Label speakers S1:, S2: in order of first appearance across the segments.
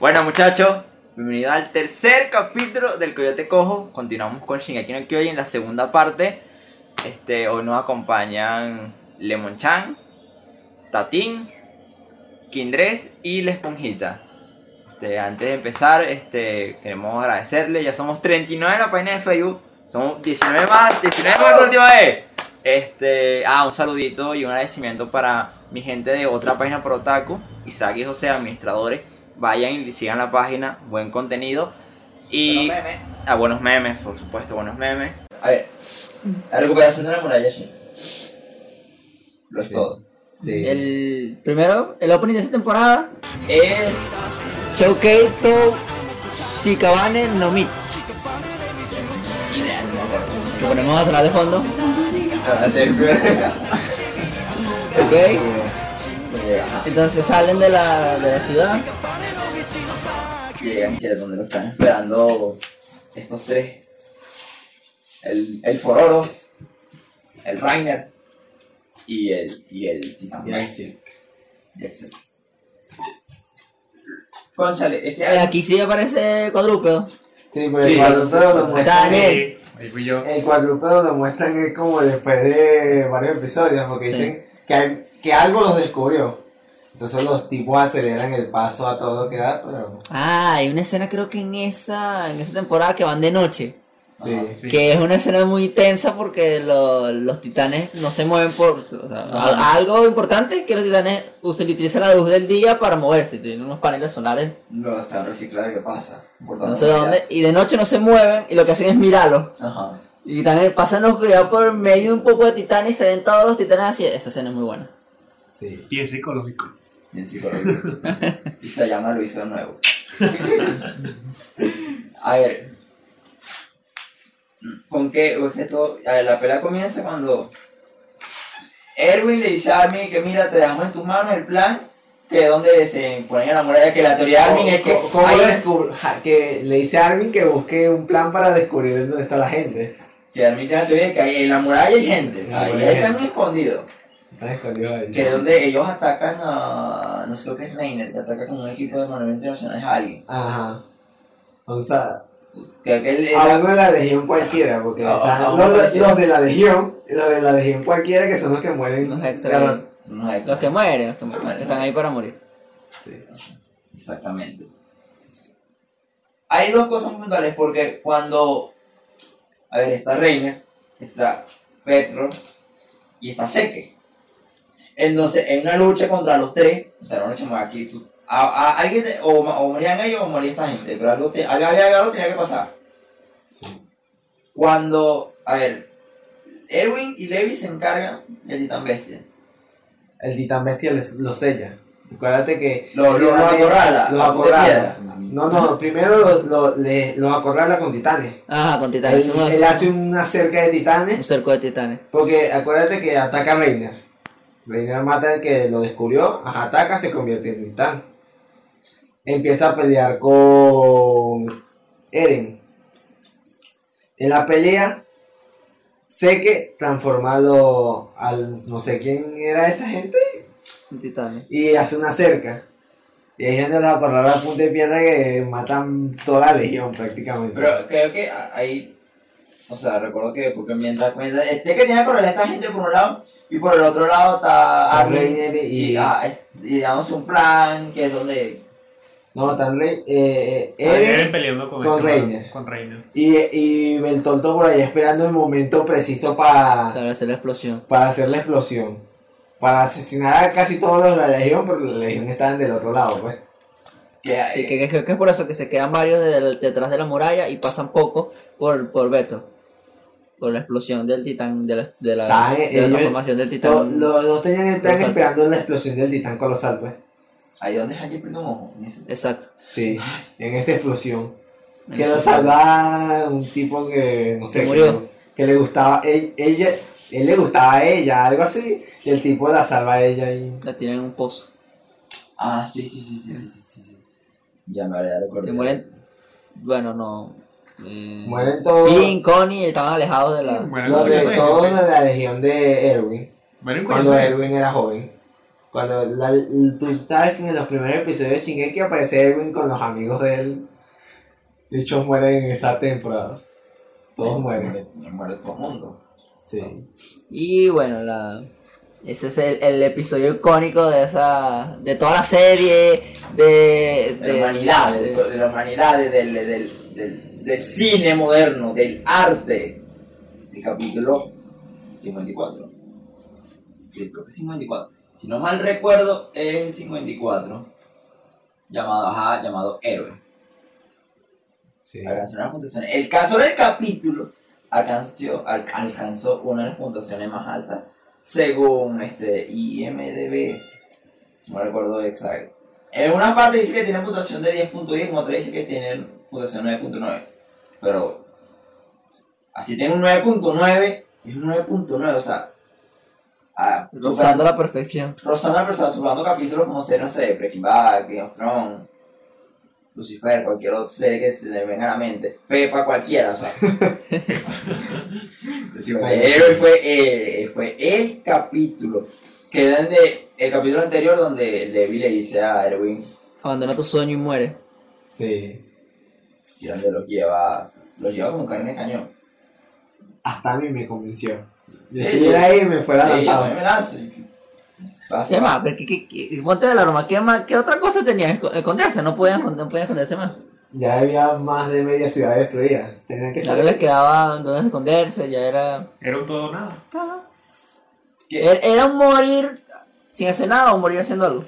S1: Bueno muchachos, bienvenidos al tercer capítulo del Coyote Cojo. Continuamos con Shingeki no Kyojin en la segunda parte. Este, hoy nos acompañan Lemon Chan, Tatín, Kindres y La Esponjita. Este, antes de empezar, este, queremos agradecerle. Ya somos 39 en la página de Facebook. Somos 19 más, 19 más la última vez. Este, ah, un saludito y un agradecimiento para mi gente de otra página por Otaku, Isaac y José, administradores. Vayan y sigan la página, buen contenido. Y a buenos memes, por supuesto, buenos memes. A ver, la recuperación de la muralla china. Lo es
S2: Sí.
S1: todo.
S2: Sí.
S3: El primero, el opening de esta temporada,
S1: Es.
S3: Shoukei to Shikabane no Mi.
S1: Idea, no me acuerdo.
S3: Que ponemos a sonar de fondo.
S1: Va a ser el primero.
S3: Ok. Entonces salen de la, de la ciudad.
S1: Llegan, que es donde lo están esperando estos tres. El, el Fororo, el Rainer y el, y el Titán.
S2: Y.
S1: Conchale, es que
S3: Eh, Aquí sí aparece cuadrúpedo.
S2: Sí, pero
S1: Sí,
S2: el cuadrúpedo lo muestran.
S4: Ahí fui yo.
S2: El cuadrúpedo lo muestran es como después de varios episodios, porque
S3: Sí.
S2: dicen que, hay- que algo los descubrió. Entonces los tipos aceleran el paso a todo lo que da, pero.
S3: Ah, hay una escena creo que en esa, en esa temporada que van de noche.
S2: Sí.
S4: Sí.
S3: Que es una escena muy tensa porque lo- los titanes no se mueven por... O sea, algo importante es que los titanes usan, utilizan la luz del día para moverse. Tienen unos paneles solares
S1: no están reciclados, ¿qué pasa? Por
S3: no sé dónde. Y de noche no se mueven y lo que hacen es mirarlos.
S1: Ajá.
S3: Y titanes, pasan los cuidados por medio de un poco de titanes y se ven todos los titanes así. Esa escena es muy buena.
S2: Sí.
S4: Y es psicológico.
S1: Y se llama Luis de nuevo. A ver. ¿Con qué objeto? A ver, la pelea comienza cuando Erwin le dice a Armin que mira, te dejamos en tus manos el plan, que es donde se ponen en la muralla, que la teoría de Armin es que...
S2: ¿Cómo- cómo
S1: hay-
S2: que le dice a Armin que busque un plan para descubrir dónde está la gente.
S1: que Armin tiene la teoría de que ahí en la muralla hay gente, ahí
S2: hay
S1: están
S2: gente.
S1: escondidos.
S2: Ahí.
S1: Que es donde ellos atacan a... no sé lo que es Reiner, que ataca con un equipo de manera internacional a alguien.
S2: Ajá. O sea,
S1: Que,
S2: hablando de la legión cualquiera, porque
S1: Ah,
S2: están
S1: ah,
S2: los,
S1: cualquiera.
S2: los de la legión, los de la legión cualquiera que son los que mueren.
S3: Los Los que mueren, los que mueren, están ahí para morir.
S2: Sí.
S1: Exactamente. Hay dos cosas fundamentales porque cuando, a ver, está Reiner, está Petro y está Seque. Entonces, en una lucha contra los tres, o sea, una lucha más aquí, tú- a, a- alguien te- o, o morían ellos o moría esta gente, pero algo, te, algo, algo- algo tenía que pasar.
S2: Sí.
S1: Cuando, a ver, Erwin y Levi se encargan del Titán Bestia.
S2: El titán bestia les- lo sella. Acuérdate que.
S1: Lo- lo- lo acorrala,
S2: Lo
S1: a punta de
S2: acorrala. No, no, primero lo, lo, le- lo acorrala con titanes.
S3: Ajá, con titanes.
S2: Él, él hace una cerca de
S3: un
S2: titanes.
S3: cerco de titanes.
S2: Porque acuérdate que ataca a Reiner. Reiner mata al que lo descubrió. Ataca, se convierte en titán. Empieza a pelear con Eren. En la pelea, sé que transformado al no sé quién era esa gente
S3: Con titanes.
S2: y hace una cerca. Y hay gente que va a correr la punta de piedra que matan toda la legión prácticamente.
S1: Pero creo que ahí, o sea, recuerdo que porque mientras mientras este que tiene que correr a esta gente por un lado y por el otro lado está
S2: Reiner y-
S1: y, ah, y damos un plan que es donde
S2: no, tan Rey, eh, eh,
S4: Eren
S2: Eren
S4: peleando con,
S2: con
S4: este
S2: Reiner.
S4: Con Reiner.
S2: y, y el tonto por ahí esperando el momento preciso para,
S3: Para hacer la explosión.
S2: para hacer la explosión. Para asesinar a casi todos los de la legión, porque la legión estaban del otro lado, pues.
S1: que,
S3: Sí, que, que- que es por eso que se quedan varios de- detrás de la muralla y pasan poco por, por Beto. Por la explosión del titán, de la, de la, de
S2: eh,
S3: la transformación del
S2: To-
S3: titán.
S2: Los dos tenían el plan esperando la explosión del titán colosal, pues.
S1: ahí donde Hanji prende un ojo. en ese-
S3: Exacto.
S2: Sí, en esta explosión.
S3: En
S2: Que lo salva un tipo que, no sé,
S3: Que
S2: que,
S3: murió.
S2: que le gustaba, él, ella, él le gustaba a ella, algo así, y el tipo la salva a ella y...
S3: La tiran en un pozo.
S1: Ah, sí, sí, sí, sí, sí, sí, sí. Ya me habría recordado.
S3: Que mueren. Bueno, no. Eh,
S2: Mueren todos,
S3: Finn, Connie estaban alejados de la.
S4: Mueren
S2: los de,
S4: de
S2: todos de la legión de Erwin,
S4: Mueren
S2: cuando
S4: de.
S2: Erwin era joven. Cuando la, tú sabes que en los primeros episodios de Shingeki aparece Erwin con los amigos de él. De hecho, mueren en esa temporada. Todos mueren.
S1: Muere, muere todo el mundo.
S2: Sí.
S3: Y bueno, la, ese es el, el episodio icónico de esa de toda la serie, de,
S1: De la humanidad, de, de la humanidad, de- del, del, del, del cine moderno, del arte. El capítulo 54. Sí, creo que 54. Si no mal recuerdo, es el 54. Llamado, ajá, llamado Héroe.
S2: sí.
S1: Alcanzó unas puntuaciones. El caso del capítulo alcanzó, al- alcanzó una de las puntuaciones más altas según este IMDB. No recuerdo exacto. En una parte dice que tiene puntuación de 10.10, en otra dice que tiene puntuación 9.9. Pero así tiene un 9.9, es un 9.9, o sea. ah,
S3: rozando la perfección.
S1: Rozando a la persona, superando capítulos como ser, no sé, Breaking Bad, Game of Thrones, Lucifer, cualquier otra serie que se le venga a la mente. Pepa, cualquiera, o sea. Héroe fue, eh, fue el capítulo. Que es de el capítulo anterior donde Levi le dice a Erwin
S3: Abandona tu sueño y muere.
S2: Sí.
S1: Y donde los lleva, los lleva como carne de cañón.
S2: Hasta a mí me convenció. Yo
S1: Sí,
S2: estuviera ahí y me fuera
S1: Sí,
S2: lanzado.
S1: a mí me lanzo. Pasa,
S3: ¿Qué más? ¿qué, qué, qué- ponte de la broma, ¿qué, más, ¿qué otra cosa tenía? Esco- Esconderse, no podían, no podían esconderse más.
S2: Ya había más de media ciudad destruida. Tenían que
S3: Ya no les
S2: salir.
S3: quedaba donde esconderse, ya era...
S4: Era un todo o nada.
S1: ¿Qué?
S3: Era, era un morir sin hacer nada o morir haciendo algo.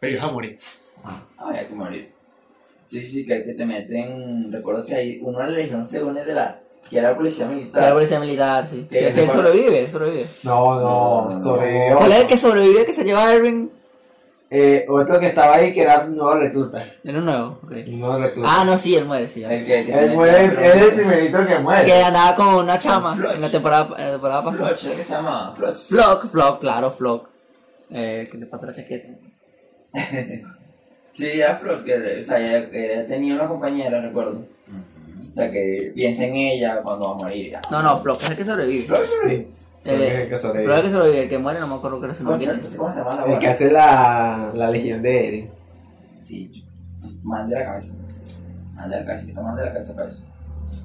S4: Pero ibas a morir.
S1: Ah, hay que morir. Sí, sí, sí, que, que te meten. Recuerdo que hay una legión según es de la. que era la policía
S3: Que
S1: militar.
S3: la policía militar, sí.
S1: Que
S3: Que
S1: se
S3: él sobrevive, él sobrevive.
S2: No,
S1: No,
S2: no,
S1: no,
S2: sobre
S3: ¿Cuál es el que sobrevive que se lleva a Erwin?
S2: Eh, otro que estaba ahí que era un nuevo recluta.
S3: Era un nuevo, ok.
S2: Un nuevo recluta.
S3: Ah, no, sí, él muere, sí.
S1: El que, que te
S2: Él muere, es el primerito que muere.
S3: Que andaba con una chama en la temporada, en la temporada pasada.
S1: Floch, ¿qué se llama? Floch.
S3: Flock, Flock, claro, Flock. Eh, que le pasa la chaqueta.
S1: Sí, era Floch, que o sea, ella tenía una compañera, recuerdo. O sea, que piensa en ella cuando va a morir. ya.
S3: No, no, Flock es el que sobrevive.
S1: Floch sobrevive.
S2: Que
S3: Eh,
S2: el que sobrevive.
S3: Flock es el que sobrevive, el que muere no me acuerdo era su
S1: Concha,
S3: nombre.
S1: ¿Cómo se llama la
S2: El que hace la, la legión de Eren.
S1: Sí, mal de la cabeza. Mal de la cabeza, que está mal de la cabeza para eso.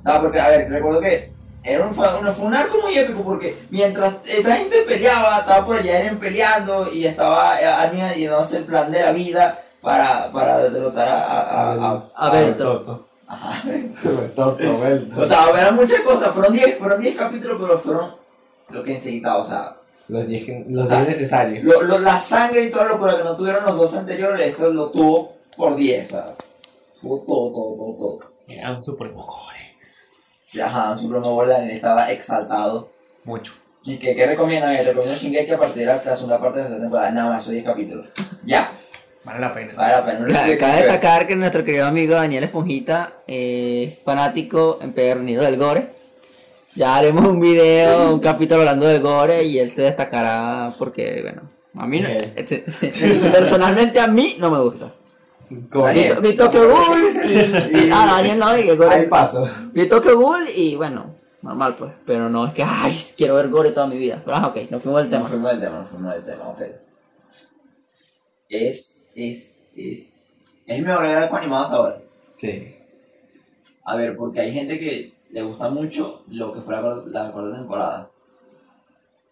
S1: No, porque, a ver, recuerdo que era un, fue, un- fue un arco muy épico porque mientras esta gente peleaba, estaba por allá Eren peleando y estaba eh, Armin llevándose el plan de la vida para, para derrotar a... a, a- a-
S3: a Berto.
S1: Ajá. O sea, eran muchas cosas, fueron 10 fueron 10 capítulos, pero fueron lo que necesitaba, o sea,
S2: Los 10 que- los. 10 necesarios.
S1: lo, lo- la sangre y toda la locura que no tuvieron los dos anteriores, esto lo tuvo por 10, o sea, tuvo todo, todo, todo, todo.
S4: Era un supremo core.
S1: Ajá, Supremo Bolan estaba exaltado.
S4: Mucho.
S1: ¿Y qué, qué recomiendan? Te recomiendo Shingeki a partir de la segunda parte de esta temporada. Nada más, son 10 capítulos. Ya,
S4: Vale la pena.
S1: vale la pena.
S3: Cabe cabe destacar que nuestro querido amigo Daniel Esponjita es fanático empedernido del gore. Ya haremos un video, un capítulo hablando del gore y él se destacará porque, bueno, a mí no-
S2: Bien.
S3: este- personalmente a mí no me gusta.
S1: Daniel.
S3: Vi, vi Tokyo Ghoul y, y- ah, Daniel no, y que gore.
S2: Ahí paso.
S3: Vi Tokyo Ghoul y bueno, normal pues, pero no es que, ay, quiero ver gore toda mi vida. Pero ah, ok, nos fuimos del
S1: No
S3: tema.
S1: fuimos del tema, no fuimos del tema, ok. Es, es, es. Es mejor arco animado hasta ahora.
S2: Sí.
S1: A ver, porque hay gente que le gusta mucho lo que fue la, cuarta- la cuarta temporada.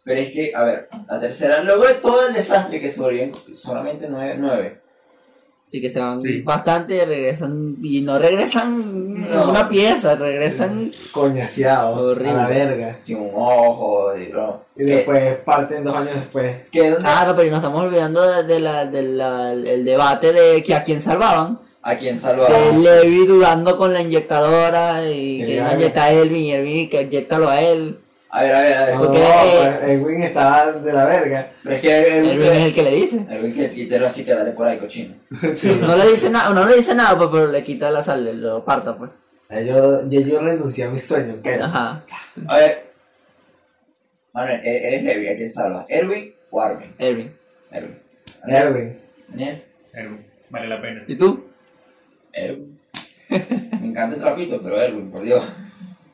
S1: Pero es que, a ver, la tercera, luego de todo el desastre que sobreviven solamente nueve, nueve.
S3: Así que se van
S4: Sí.
S3: bastante, regresan y no regresan
S1: No.
S3: una pieza, regresan
S2: Coñaseado.
S3: Horrible.
S2: A la verga.
S1: sin un ojo y
S2: después parten dos años después.
S3: Ah, no, pero nos estamos olvidando de, de la, de la- el debate de que a quién salvaban.
S1: a quién salvar.
S3: De Levi dudando con la inyectadora y
S2: Que
S3: iba a inyectar a Elvin y Elvin que inyectalo a él.
S1: A ver, a ver, a ver.
S2: No,
S3: Porque-
S2: pues, el Win estaba de la verga.
S1: Pero es que el
S3: Elvin es el que le dice.
S1: el que quitero así que dale por ahí cochino.
S3: No le dice nada, no le dice nada, pues, pero le quita la sal, lo parta, pues.
S2: Ya yo, yo renuncié a mi sueño. ¿qué?
S3: Ajá,
S1: A ver. Manuel, e- eres Levi, ¿a quién salva? ¿Erwin o Armin?
S3: Elvin.
S1: Erwin.
S2: Erwin.
S1: Daniel.
S4: Erwin, Vale la pena.
S3: ¿Y tú?
S1: Erwin. Me encanta el trapito, pero Erwin, por Dios.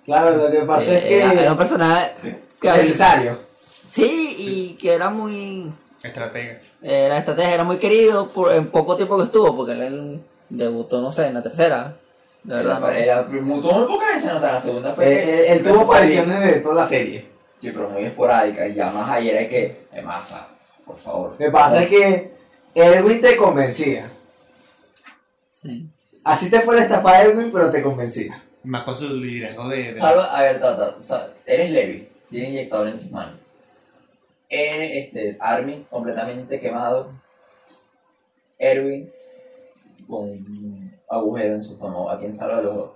S2: Claro, lo que pasa
S3: Eh,
S2: es que
S3: era, era un personaje que
S2: necesario.
S3: Sí, y que era muy
S4: Estratega.
S3: Eh, la estrategia era muy querido por en poco tiempo que estuvo, porque él debutó, no sé, en la tercera. De verdad, no.
S1: Ella mutó muy pocas veces, o sea, la segunda fue.
S2: Él, él- él tuvo apariciones de toda la serie.
S1: Sí, pero muy esporádica. Y ya más ayer es que. Es más, o sea, por favor.
S2: Lo que pasa es que Erwin te convencía.
S3: Sí.
S2: Así te fue la estafa Erwin, pero te convencía.
S4: Más con su liderazgo de. de-
S1: Salva, a ver, Tata, eres Levi, tiene inyectador en tus manos. Eres este, Armin completamente quemado. Erwin con un agujero en su estómago. ¿A quién salva los dos?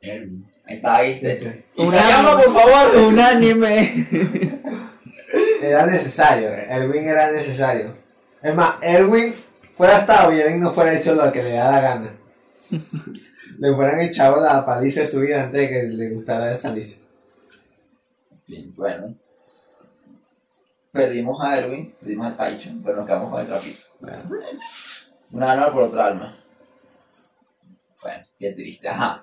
S4: Erwin.
S1: Ahí está, ¿viste?
S2: Este.
S1: Y se
S3: Una-
S1: llama, por favor.
S3: Unánime.
S2: Era necesario. Erwin era necesario. Es más, Erwin fuera estado y Erwin no fuera hecho lo que le da la gana. le hubieran echado la paliza de su vida antes de que le gustara salirse.
S1: Bien, bueno. Perdimos a Erwin, perdimos a Taicho, pero nos quedamos con el trapito. Una alma por otra alma. Bueno, qué triste, ajá.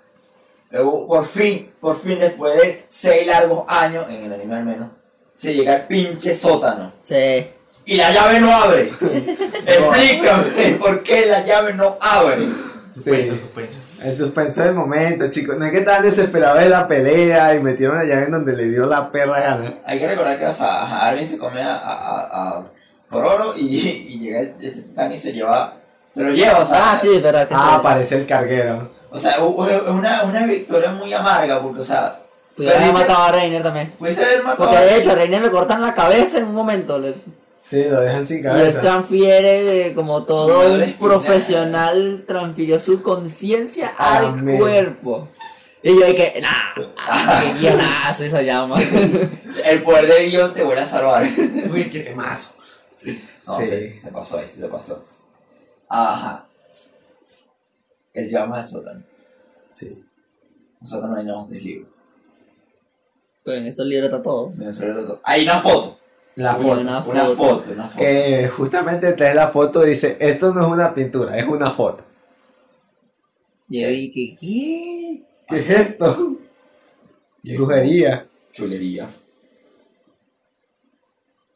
S1: Luego, por fin, por fin, después de seis largos años, en el anime al menos, se llega al pinche sótano.
S3: Sí.
S1: Y la llave no abre. Explícame por qué la llave no abre.
S4: Suspenso,
S2: Sí.
S4: suspenso.
S2: El suspenso del momento, chicos. No es que estaban desesperados de la pelea y metieron la llave en donde le dio la perra gana.
S1: Hay que recordar que o sea, Armin se come a, a, a, a Fororo y, y llega el, este titán y se lleva. Se lo lleva, o sea.
S3: Ah, sí, verdad que
S2: Ah,
S3: sí.
S2: aparece el carguero.
S1: O sea, es una, una victoria muy amarga porque, o sea.
S3: Pudieron haber
S1: perdiste-
S3: matado a Reiner también.
S1: Pudiste haber matado
S3: Porque de hecho a Reiner le cortan la cabeza en un momento. le-
S2: Sí, lo dejan sin
S3: Y él
S2: cabeza.
S3: transfiere, como todo un profesional, transfirió su conciencia al
S2: Amén.
S3: cuerpo. Y yo dije, nah, qué guionazo esa llama.
S1: El poder del guion te vuelve a salvar.
S4: Uy, qué temazo.
S1: No,
S2: Sí.
S1: sí, se pasó, ahí sí se pasó. Ajá. El llama al sótano.
S2: Sí.
S1: El sótano hay unos tres libros.
S3: Pero en esos libros está todo.
S1: Venezuela, Hay una foto.
S2: La foto.
S3: una
S1: Una
S3: foto.
S1: foto, una foto.
S2: Que justamente trae la foto dice, esto no es una pintura, es una foto.
S3: Y dije, ¿qué?
S2: ¿Qué es esto? Brujería.
S1: Chulería.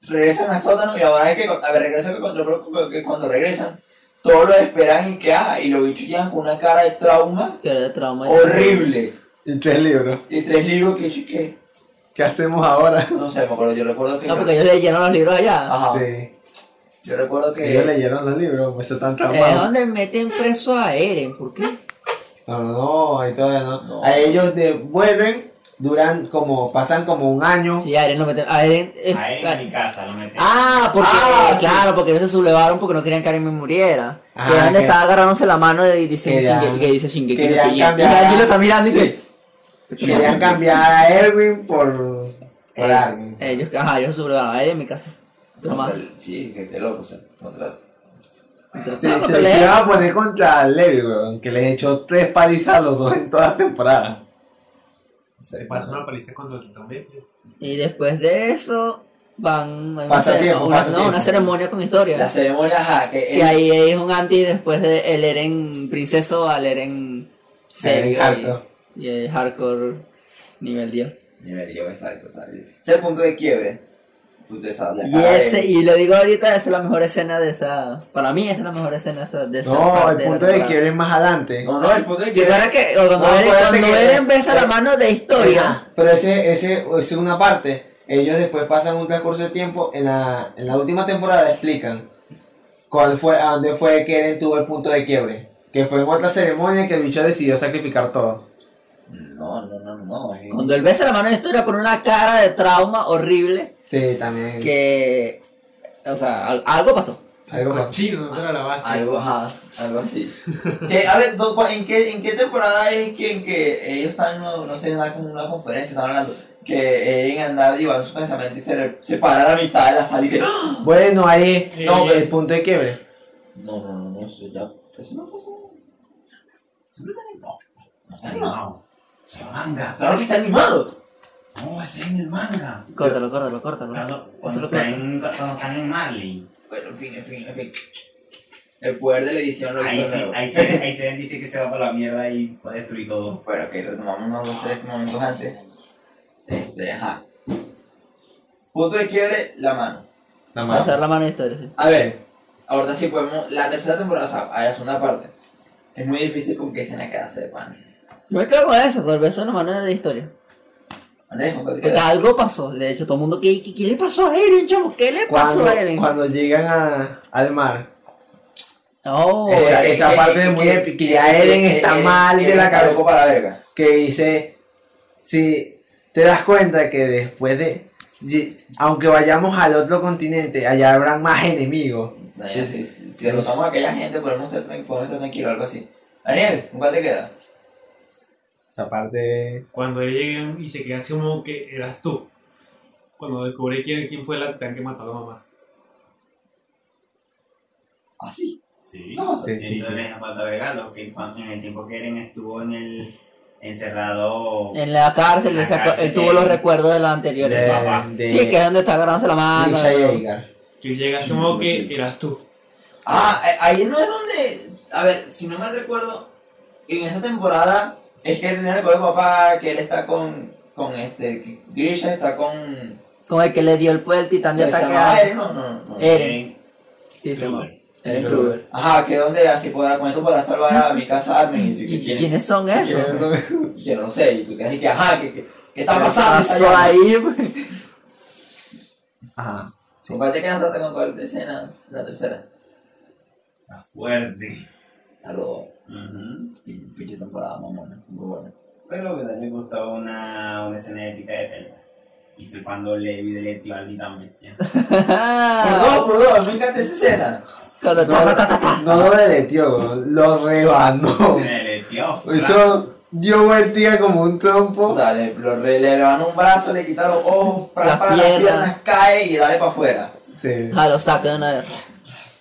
S1: Regresan al sótano y ahora es que, a ver, regresan que cuando, que cuando regresan, todos lo esperan y que, ah, y los bichos llegan con una cara de trauma
S3: era de trauma.
S1: horrible.
S2: Y tres libros.
S1: Y tres libros que, que,
S2: ¿Qué hacemos ahora?
S1: no sé, me acuerdo, yo recuerdo que...
S3: No, porque ellos leyeron los libros allá.
S1: Ajá,
S2: Sí.
S1: yo recuerdo que...
S2: Ellos leyeron los libros, pues están
S3: ¿De
S2: traumados.
S3: dónde meten preso a Eren? ¿Por qué?
S2: No, no, ahí todavía no.
S1: No.
S2: A ellos devuelven, duran como, pasan como un año.
S3: Sí, a Eren lo meten. A Eren.
S5: A él en mi casa lo metí.
S3: Ah, porque,
S1: Ah, sí.
S3: claro, porque ellos se sublevaron porque no querían que Eren muriera.
S2: Ah,
S3: que Eren
S2: que-
S3: estaba agarrándose la mano y dice Shingeki, que dice Shingeki.
S2: querían
S3: Kyojin. Y está mirando y dice.
S2: Querían cambiar a Erwin por, por
S3: Eh,
S2: Armin.
S3: Ellos, ajá, ellos se sublevaron a Eren en mi casa. Toma.
S1: Sí, que, que loco, o sea, contra...
S3: Entonces,
S2: Sí, se, se iban a poner contra Levi, weón, que les echó tres palizas a los dos en toda la temporada.
S4: Te pasa una paliza contra el titán Medio.
S3: Y después de eso van a una,
S2: Pasatiempo,
S3: cere- una-
S2: pasatiempo.
S3: no, una ceremonia con historia.
S1: La ceremonia, ajá, que...
S3: que
S1: el-
S3: ahí es un anti después de el Eren princeso al Eren serio. El hardcore nivel 10.
S1: Nivel yo, exacto, exacto. Ese es el punto de quiebre. Punto de
S3: Y ese, y lo digo ahorita, esa es la mejor escena de esa. Para mí, esa es la mejor escena de esa. De esa
S2: No,
S3: parte
S2: el punto de quiebre es más adelante.
S1: No, no, el punto de
S3: Si
S1: quiebre...
S3: fuera que, o cuando
S2: No,
S3: Eren,
S2: acuérdate
S3: cuando
S2: que-
S3: Eren besa la mano de historia.
S2: Ajá, Pero ese, ese, ese es una parte. Ellos después pasan un transcurso de tiempo. En la, en la última temporada explican cuál fue, a dónde fue que Eren tuvo el punto de quiebre. Que fue en otra ceremonia que el bicho decidió sacrificar todo.
S1: No, no, no, no. es-
S3: Cuando él besa la mano de historia, pone una cara de trauma horrible.
S2: Sí, también.
S3: Que. O sea, al- algo pasó.
S2: Algo pasó.
S4: Cochino, no te la lavaste.
S1: Algo, ajá, algo así. que, a ver, do- ¿en qué, ¿en qué temporada es que, en que ellos están, no, no sé, en una, como una conferencia, están hablando, que Eren andaba llevando su pensamiento y se, re- se para a la mitad de la sala y que... ¡Ah!
S2: Bueno, ahí.
S4: Eh,
S2: No, el punto de quiebre.
S1: No, no, no, no, eso ya... Eso no pasó. Eso no está animado. No está animado.
S5: No, se manga.
S1: Claro que está animado.
S5: No, ese es en el manga.
S3: Córtalo, córtalo, córtalo.
S5: Cuando, cuando
S3: lo
S5: están en, cuando están en Marley.
S1: Bueno, en fin, en fin, en fin. El poder de la edición lo
S5: Ahí
S1: hizo
S5: se,
S1: nuevo.
S5: ahí, se, ahí se dice que se va para la mierda y va a destruir todo.
S1: Bueno, ok, retomamos unos dos, tres momentos antes. Este, ajá. Punto de quiebre, la mano.
S2: Nada más.
S3: Hacer la mano de historia, sí.
S1: A ver, ahorita sí podemos. La tercera temporada, o sea, a la segunda parte. Es muy difícil con qué escena quedarse de pan.
S3: Me quedo con eso, con el beso en la mano de historia. Algo pasó. De hecho, todo el mundo, ¿qué, qué, qué le pasó a Eren, chamo? ¿Qué le pasó a Eren?
S2: cuando llegan a, al mar,
S3: No,
S2: esa, esa parte
S1: que-
S2: es muy épica. Que ya Eren está mal de la cabeza.
S1: loco para la verga.
S2: Que dice: Si te das cuenta que después de. si- aunque vayamos al otro continente, allá habrán más enemigos.
S1: Daniel, si, si, si derrotamos a aquella gente, podemos, tran- podemos estar tranquilos, algo así. Daniel, ¿con cuál te queda?
S2: Esa parte.
S4: Cuando llegan y se queda así como que eras tú. Cuando descubrí quién, quién fue la titán que mató a la mamá.
S1: ¿Ah, sí?
S5: Sí.
S1: No,
S2: Sí, sí, sí.
S5: les agregarlo, que cuando- en el tiempo que Eren estuvo en el encerrado
S3: en la cárcel,
S5: En la
S3: él, sacó-
S5: cárcel,
S3: él tuvo los recuerdos de los anteriores.
S2: De,
S5: papá.
S2: de
S3: Sí, que es donde está agarrándose la mano.
S4: Que llega así como que eras tú.
S1: Ah, eh, ahí no es donde. A ver, si no me recuerdo, en esa temporada es que él tiene el recuerdo de papá, que él está con. con este. que Grisha está con.
S3: Con el que le dio el, el titán de
S1: ¿Se
S3: ataque a
S1: Eren? No, no, no.
S3: Eren. Sí, se llama.
S5: Kruger.
S3: Eren Kruger.
S1: Ajá, que donde así podrá, con esto podrá salvar a mi casa Armin. Y, tú,
S3: ¿Y
S1: ¿quién-
S3: quiénes son esos?
S1: Yo no sé, y tú quedas que, ajá, que, que, ¿qué está
S3: ¿Qué
S1: pasando?
S3: pasó ahí?
S2: Ajá.
S1: ¿Con cuál te quedas con cuál escena? La tercera.
S5: Está fuerte.
S1: A lo.
S5: Ujú.
S1: pin- Pinche temporada, mamona. Muy buena.
S5: Pero que también me gustaba una, una escena épica de pelea. Y fue cuando Levi deletió al titán bestia.
S1: Por dos, por dos, me encanta esa escena.
S3: Cuando ta, ta, ta, ta, ta.
S2: No, no lo deletió, lo rebanó.
S5: Deletió.
S2: Eso dio vueltía como un
S1: O
S2: trompo.
S1: sea, le, lo, re- le rebanó un brazo, le quitaron los ojos, para,
S3: Las
S1: para las
S3: piernas.
S1: piernas, cae y dale para afuera.
S2: Sí.
S3: Ah, lo saca de una vez.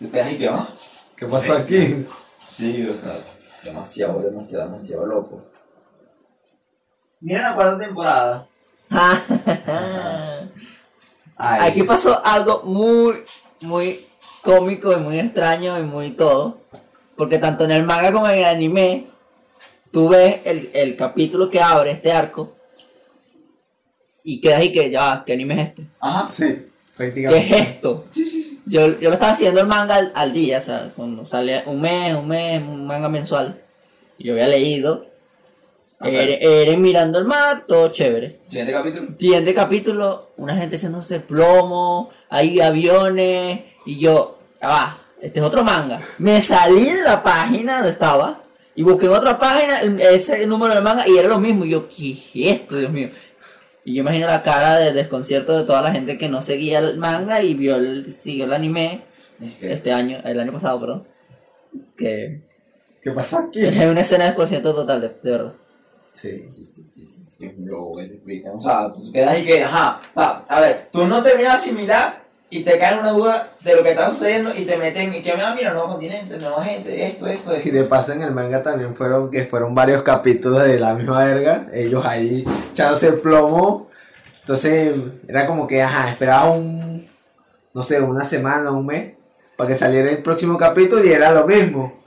S1: Y ¿ah?
S2: ¿Qué pasó aquí?
S1: Sí, o sea, demasiado, demasiado, demasiado loco. Mira la cuarta temporada.
S2: Ay,
S3: Aquí pasó algo muy, muy cómico y muy extraño y muy todo. Porque tanto en el manga como en el anime, tú ves el, el capítulo que abre este arco y quedas y que ya, va, ¿qué anime es este?
S1: Ajá.
S2: Sí,
S3: ¿Qué
S2: prácticamente.
S3: es esto?
S1: Sí, sí, sí.
S3: Yo, yo lo estaba haciendo el manga al, al día, o sea, cuando sale un mes, un mes, un manga mensual. Y yo había leído. Eren, Eren mirando el mar, todo chévere.
S1: Siguiente capítulo.
S3: Siguiente capítulo, una gente haciéndose plomo, hay aviones, y yo, va, este es otro manga. Me salí de la página donde estaba y busqué en otra página ese número de manga y era lo mismo. Y yo, ¿qué es esto, Dios mío? Y yo imagino la cara de desconcierto de toda la gente que no seguía el manga y vio el, siguió el anime este año, el año pasado, perdón. Que
S2: ¿Qué pasó aquí?
S3: es una escena de desconcierto total, de, de verdad.
S2: Sí.
S1: Sí, sí, sí, sí, sí, es un loco que te explican. O sea, tú quedas ahí que, ajá. O sea, a ver, tú no terminas de asimilar y te cae una duda de lo que está sucediendo y te meten y que, ah, mira, nuevo continente, nueva gente, esto, esto,
S2: Y
S1: esto.
S2: de paso en el manga también fueron que fueron varios capítulos de la misma verga, ellos ahí echándose plomo. Entonces era como que, ajá, esperaba un, no sé, una semana, un mes, para que saliera el próximo capítulo y era lo mismo.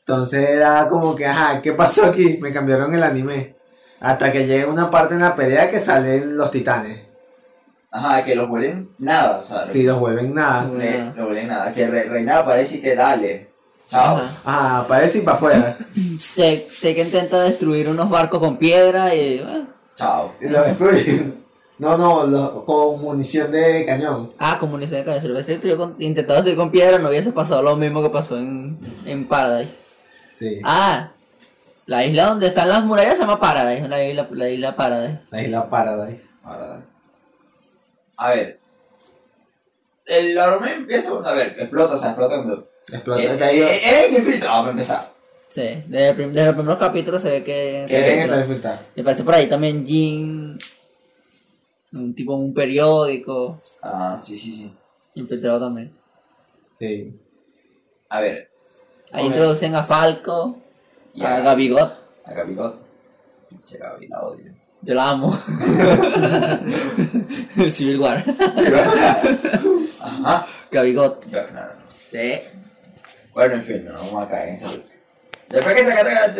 S2: Entonces era como que, ajá, ¿qué pasó aquí? Me cambiaron el anime. Hasta que llega una parte en la pelea que salen los titanes.
S1: Ajá, que los vuelven nada, o sea,
S2: Si los vuelven nada.
S1: le- los vuelven nada. Que Re- Reinar aparece y que dale. Chao.
S3: Ajá.
S2: Ajá, aparece y para afuera.
S3: Sé, sé que intenta destruir unos barcos con piedra y... ah,
S1: Chao.
S2: Y lo destruyen. No, no, lo- con munición de cañón.
S3: Ah, con munición de cañón. Si lo hubiese intentado destruir con piedra, no hubiese pasado lo mismo que pasó en, en Paradise.
S2: Sí.
S3: Ah, la isla donde están las murallas se llama Paradise. La isla, la isla Paradise.
S2: La isla Paradise.
S1: Ahora, A ver. El arma empieza cuando, a ver, explota, o sea, explota cuando...
S2: Explota
S1: Eh,
S2: el caído.
S1: eh, Eres infiltrado para empezar.
S3: Sí, desde, el prim- desde los primeros capítulos se ve que...
S1: Que
S2: Eren está infiltrado.
S3: Me parece por ahí también Jin. Un tipo en un periódico.
S1: Ah, sí, sí, sí.
S3: Infiltrado también.
S2: Sí.
S1: A ver.
S3: Ahí introducen a Falco.
S1: Y
S3: a
S1: a-
S3: Gabigot.
S1: A Gabigot. Pinche Gabi, la odio.
S3: Yo la amo. Civil War.
S1: Ajá.
S3: Gabigot.
S1: Yo, no, no, no.
S3: Sí.
S1: Bueno, en fin, no vamos a caer en esa lucha. Después que se,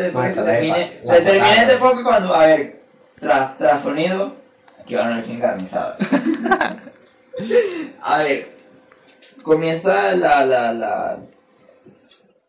S1: después que se termine, se termine este poco cuando, a ver, tras, tras sonido, aquí va una leche encarnizada. A ver, comienza la, la, la,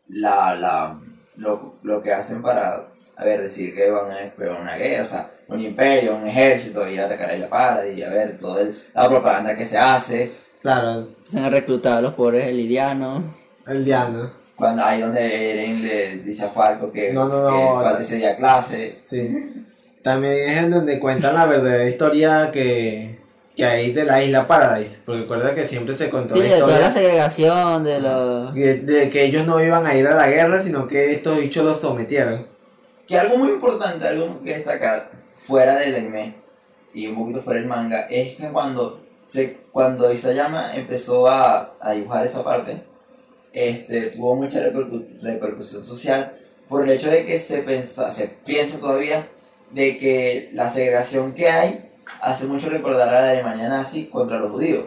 S1: la, la, lo, lo que hacen para, a ver, decir que van a esperar una guerra, o sea, un imperio, un ejército, ir a atacar a la para y a ver toda el- la propaganda que se hace,
S2: Claro,
S3: Se han reclutado a los pobres elidianos.
S2: el Diana.
S1: cuando ahí donde Eren le dice a Falco que,
S2: No, no, no,
S1: que ese día clase,
S2: Sí. También es en donde cuentan la verdadera historia que, que hay de la isla Paradise. Porque recuerda que siempre se contó
S3: Sí,
S2: la
S3: de toda la
S2: historia
S3: segregación, de los...
S2: de, de que ellos no iban a ir a la guerra, sino que estos bichos los sometieron.
S1: Que algo muy importante, algo que destacar fuera del anime y un poquito fuera del manga, es que cuando, se, cuando Isayama empezó a, a dibujar esa parte, este, tuvo mucha repercu- repercusión social por el hecho de que se, pensa, se piensa todavía de que la segregación que hay hace mucho recordar a la Alemania nazi contra los judíos.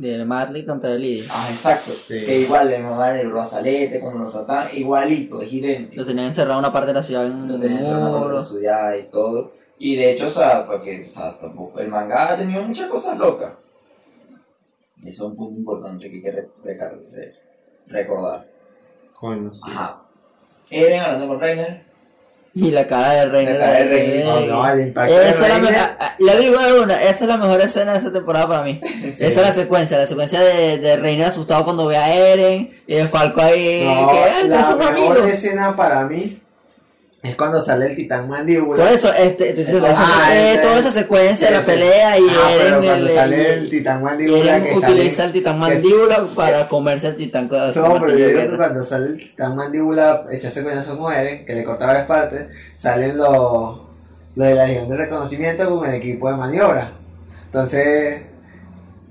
S3: De Marley contra el Lidi.
S1: Ah, exacto.
S2: Sí.
S1: Que igual le mamaban el brazalete, como los trataban, igualito, es idéntico.
S3: Lo tenían encerrado en una parte de la ciudad en
S1: lo
S3: un
S1: tenían cerrado para
S3: muro.
S1: estudiar y todo. Y de hecho, o sea, porque, o sea, tampoco, el manga ha tenido muchas cosas locas. Y eso es un punto importante que hay que re- recar- re- recordar.
S2: Coño, sí.
S1: Ajá. Eren hablando con Reiner.
S3: Y la cara de Reiner.
S1: La cara de Reiner.
S2: No, no, el impacto de
S3: Esa es la ah, ah, le digo de una, esa es la mejor escena de esa temporada para mí. Esa es la secuencia, la secuencia de, de Reiner asustado cuando ve a Eren y de Falco ahí
S2: No,
S3: que "Ay,
S2: la mejor
S3: amigos".
S2: escena para mí es cuando sale el titán
S3: Todo
S2: mandíbula.
S3: eso, este, entonces,
S2: Ah,
S3: eh,
S2: este-
S3: toda esa secuencia de la pelea y
S2: Ajá, pero cuando
S3: el-
S2: sale
S3: el-
S2: titán mandíbula que
S3: utiliza
S2: sale...
S3: el titán mandíbula para comerse el titán
S2: No, pero yo digo que cuando sale el titán mandíbula, echarse con esas mujeres, que le corta varias partes, salen los, los de la Legión de Reconocimiento con el equipo de maniobra. Entonces,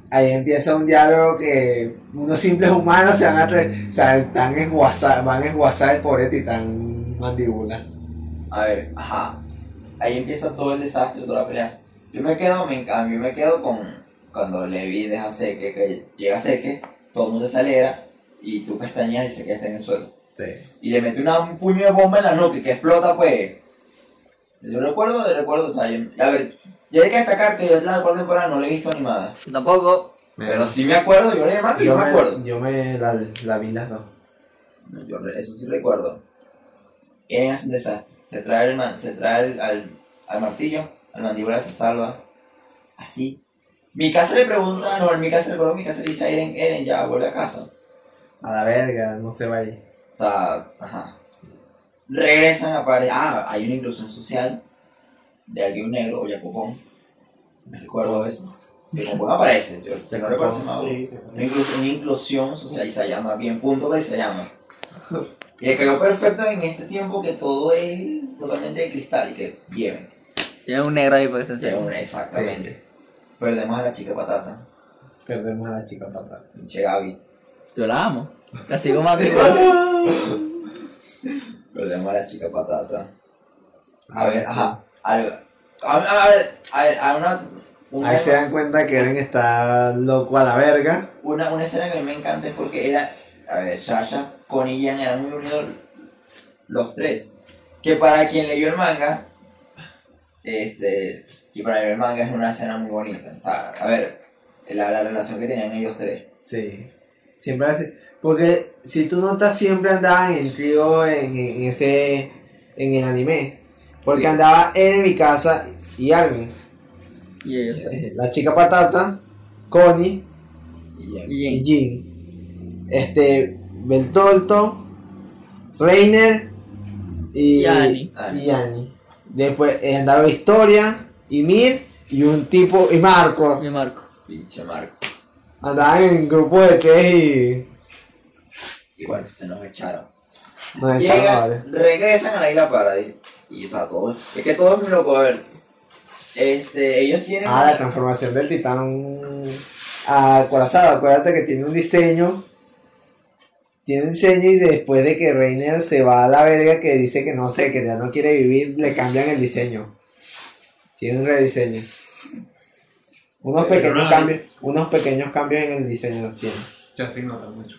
S2: ahí empieza un diálogo que unos simples humanos se van a, o sea, están van a esguazar el pobre titán mandíbula.
S1: A ver, ajá. Ahí empieza todo el desastre, toda la pelea. Yo me quedo, me, a mí me quedo con cuando Levi deja Seque, que llega Seque, todo el mundo se alegra y tú pestañas y Seque está en el suelo.
S2: Sí.
S1: y le mete una, un puño de bomba en la nuca y que explota, pues. Yo recuerdo, yo recuerdo, o sea, yo- a ver, yo hay que destacar que yo la cuarta temporada no la he visto animada.
S3: Yo Tampoco.
S1: Pero sí me acuerdo, yo y yo
S2: yo,
S1: me acuerdo.
S2: yo me la, la vi las dos.
S1: No, yo re- eso sí recuerdo. Eren hace un desastre. Se trae, el, man- se trae el- al, al martillo, al mandíbula se salva. Así. Mi casa le pregunta, no, mi casa recuerdo, mi casa le dice a Eren, Eren ya vuelve a casa.
S2: A la verga, no se va ahí.
S1: O sea, ajá. Regresan a parecer. Ah, hay una inclusión social de alguien negro o Jacopón. Me recuerdo eso. Que como aparece, yo se no recuerdo si me
S4: Sí, sí.
S1: una, inclu- una inclusión social y se llama bien punto pero se llama. Y le cayó perfecto en este tiempo que todo es totalmente de cristal y que lleven.
S3: Tiene un negro ahí para que se
S1: Lleven,
S3: encienda.
S1: Exactamente. Perdemos a la chica patata,
S2: Perdemos a la chica patata.
S1: pinche Gaby.
S3: Yo la amo. La sigo más.
S1: Perdemos a la chica patata. A ver,
S2: sí.
S1: ajá. Algo. A, ver, a ver, a una, una,
S2: Ahí se dan cuenta que Eren está loco a la verga.
S1: una, una escena que a mí me encanta es porque era, a ver, Sasha, con y Jan eran muy unidos los tres. Que para quien leyó el manga, este, que para el manga es una escena muy bonita. O sea, a ver, la, la relación que tenían ellos tres.
S2: Sí. Siempre hace. Porque si tú notas, siempre andaban en trío en, en ese. en el anime. Porque
S1: Sí.
S2: andaba Eren, mi casa y Armin.
S3: Y.
S2: Eh, La chica patata, Connie.
S1: Y
S3: y
S2: Jin. Este. Beltolto, Reiner y.
S3: Y Annie.
S2: y Annie. Después eh, andaba Historia, y Mir y un tipo. y Marco.
S3: Mi Marco.
S1: Pinche Marco.
S2: Andaban en grupo de tres y.
S1: Y bueno, se nos echaron.
S2: Nos echaron vale.
S1: regresan a la isla Paradis. Y o sea, todo. Es que todo es muy loco, a ver. Este, ellos tienen.
S2: Ah, la transformación del titán al corazado. Acuérdate que tiene un diseño. Tiene un diseño y después de que Reiner se va a la verga que dice que no sé, que ya no quiere vivir, le cambian el diseño. Tiene un rediseño. Unos
S4: Pero
S2: pequeños
S4: no-
S2: cambios, unos pequeños cambios en el diseño los tiene.
S4: Ya se nota mucho.